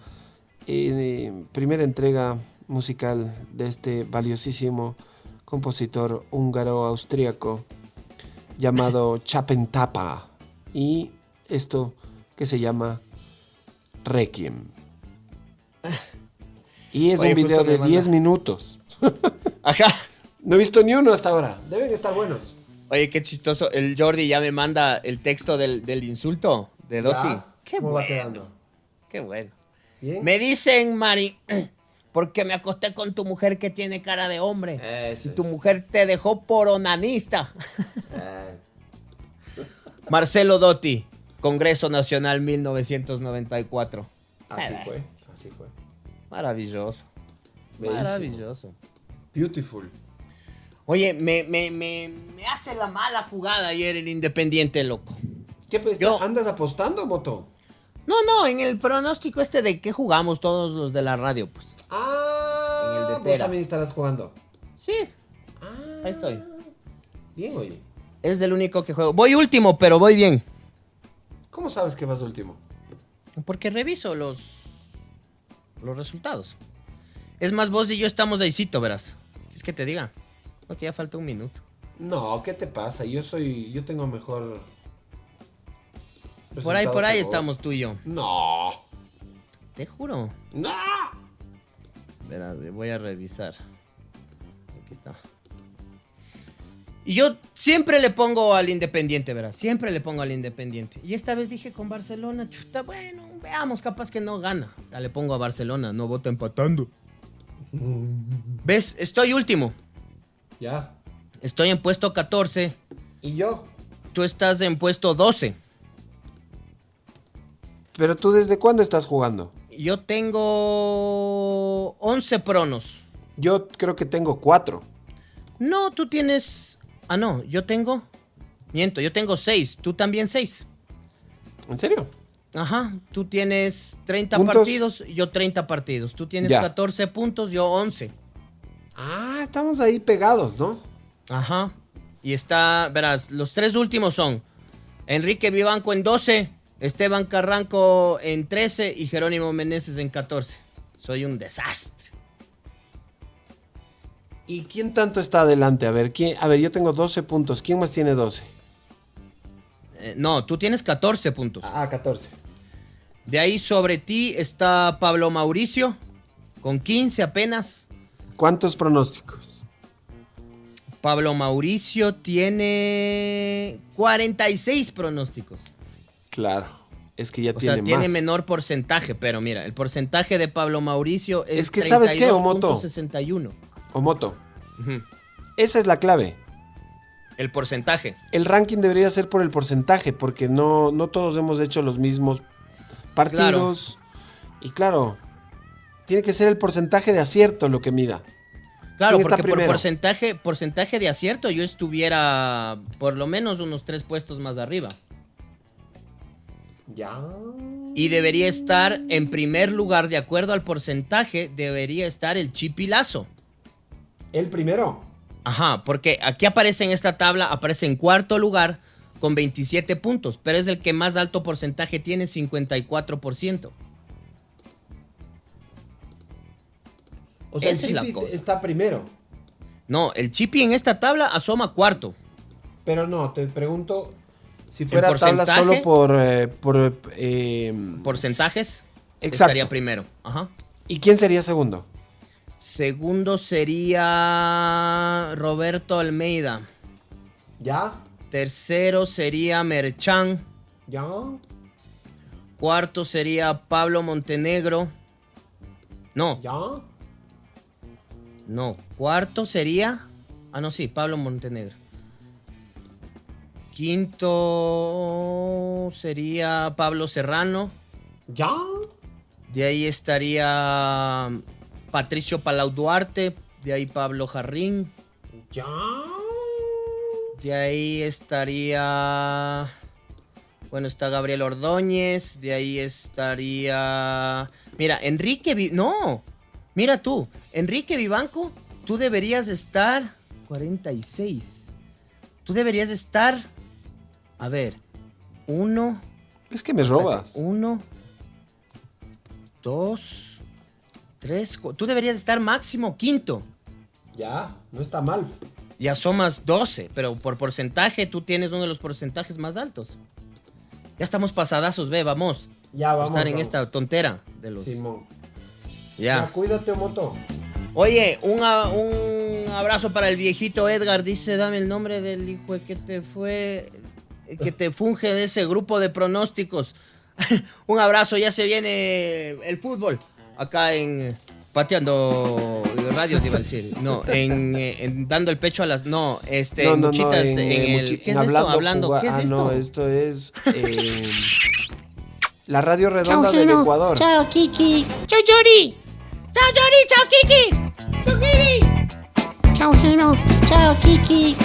eh, primera entrega musical de este valiosísimo compositor húngaro-austríaco llamado Chapentapa. Y esto que se llama Requiem. Y es Oye, un video de manda- 10 minutos. Ajá. No he visto ni uno hasta ahora. Deben estar buenos. Oye, qué chistoso. El Jordi ya me manda el texto del, del insulto de Dotti. Ya. Qué ¿Cómo va bueno. quedando? Qué bueno. Bien. Me dicen, Mari, porque me acosté con tu mujer que tiene cara de hombre. Eso y tu mujer te dejó por onanista. Eh, Marcelo Dotti, Congreso Nacional 1994. así fue. Así fue. Maravilloso. Bellísimo. Maravilloso. Beautiful. Oye, me, me, me, me hace la mala jugada ayer el Independiente, loco. ¿Qué pues? Yo- ¿Andas apostando, Moto? No, no, en el pronóstico este de qué jugamos todos los de la radio, pues. Ah, En el de también estarás jugando. Sí. Ahí estoy. Bien, oye. Es el único que juego. Voy último, pero voy bien. ¿Cómo sabes que vas último? Porque reviso los, los resultados. Es más, vos y yo estamos ahícito, verás. Es que te diga. Que ya falta un minuto. No, ¿qué te pasa? Yo soy. Yo tengo mejor. Por ahí, por ahí estamos tú y yo. No. Te juro. No. Verás, voy a revisar. Aquí está. Y yo siempre le pongo al Independiente, verás. Siempre le pongo al Independiente. Y esta vez dije con Barcelona, chuta, bueno, veamos, capaz que no gana. Ya le pongo a Barcelona, no vota empatando. ¿Ves? Estoy último. Ya. Estoy en puesto 14. ¿Y yo? Tú estás en puesto 12. Pero tú, ¿desde cuándo estás jugando? Yo tengo 11 pronos. Yo creo que tengo cuatro. No, tú tienes... Ah, no, yo tengo... Miento, yo tengo 6. Tú también 6. ¿En serio? Ajá, tú tienes 30 ¿Puntos? partidos, yo 30 partidos. Tú tienes Ya. 14 puntos, yo 11. Ah, estamos ahí pegados, ¿no? Ajá. Y está, verás, los tres últimos son Enrique Vivanco en 12, Esteban Carranco en 13 y Jerónimo Meneses en 14. Soy un desastre. ¿Y quién tanto está adelante? A ver, ¿quién? A ver, yo tengo 12 puntos. ¿Quién más tiene 12? Eh, no, tú tienes 14 puntos. Ah, 14. De ahí sobre ti está Pablo Mauricio con 15 apenas. ¿Cuántos pronósticos? Pablo Mauricio tiene 46 pronósticos. Claro, es que ya O tiene sea, tiene más. menor porcentaje, pero mira, el porcentaje de Pablo Mauricio es, Es que, ¿sabes qué, Omoto? 32.61. Omoto, esa es la clave. El porcentaje. El ranking debería ser por el porcentaje, porque no, no todos hemos hecho los mismos partidos. Y claro, tiene que ser el porcentaje de acierto lo que mida. Claro, ¿Quién está porque por porcentaje, porcentaje de acierto yo estuviera por lo menos unos tres puestos más arriba. Ya. Y debería estar en primer lugar, de acuerdo al porcentaje, debería estar el Chipilazo. El primero. Ajá, porque aquí aparece en esta tabla, aparece en cuarto lugar con 27 puntos, pero es el que más alto porcentaje tiene, 54%. O sea, Esa el es la Chipi cosa. está primero. No, el Chipi en esta tabla asoma cuarto. Pero no, te pregunto si fuera tabla solo por... eh, por eh, Porcentajes. Exacto. Estaría primero. Ajá. ¿Y quién sería segundo? Segundo sería Roberto Almeida. ¿Ya? Tercero sería Merchan. ¿Ya? Cuarto sería Pablo Montenegro. No, ¿Ya? No. Cuarto sería. Ah, no, sí, Pablo Montenegro. Quinto sería Pablo Serrano. ¿Ya? De ahí estaría Patricio Palau Duarte. De ahí Pablo Jarrín. ¿Ya? De ahí estaría. Bueno, está Gabriel Ordóñez. De ahí estaría. Mira, Enrique. Vi- No, mira tú. Enrique Vivanco, tú deberías estar. 46. Tú deberías estar. A ver. Uno. Es que me robas. Uno. Dos. Tres. cu- Tú deberías estar máximo quinto. Ya, no está mal. Ya asomas 12, pero por porcentaje tú tienes uno de los porcentajes más altos. Ya estamos pasadazos, ve, vamos. Ya, vamos. Estar en vamos. esta tontera de los. Simón. Ya. Ya, cuídate, moto. Oye, un, abrazo para el viejito Edgar. Dice, dame el nombre del hijo que te fue, que te funge de ese grupo de pronósticos. Un abrazo, ya se viene el fútbol acá en pateando radios iba a decir. No, en, eh, en dando el pecho a las no, este No, no, no, muchitas en, en, eh, el muchi- ¿Qué es en esto? hablando Hablando, Cuba- ¿qué es ah, esto? no, esto es eh, la radio redonda del. Ecuador. Chao, Kiki. Chao, Yuri. Chao, Yuri. Chao, Kiki. Chao, Kiki. Chao, Gino. Chao, Kiki.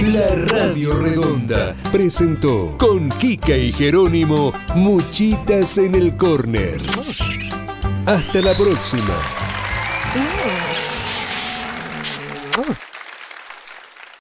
La Radio Redonda presentó con Kika y Jerónimo Muchitas en el Corner. Hasta la próxima. Mm.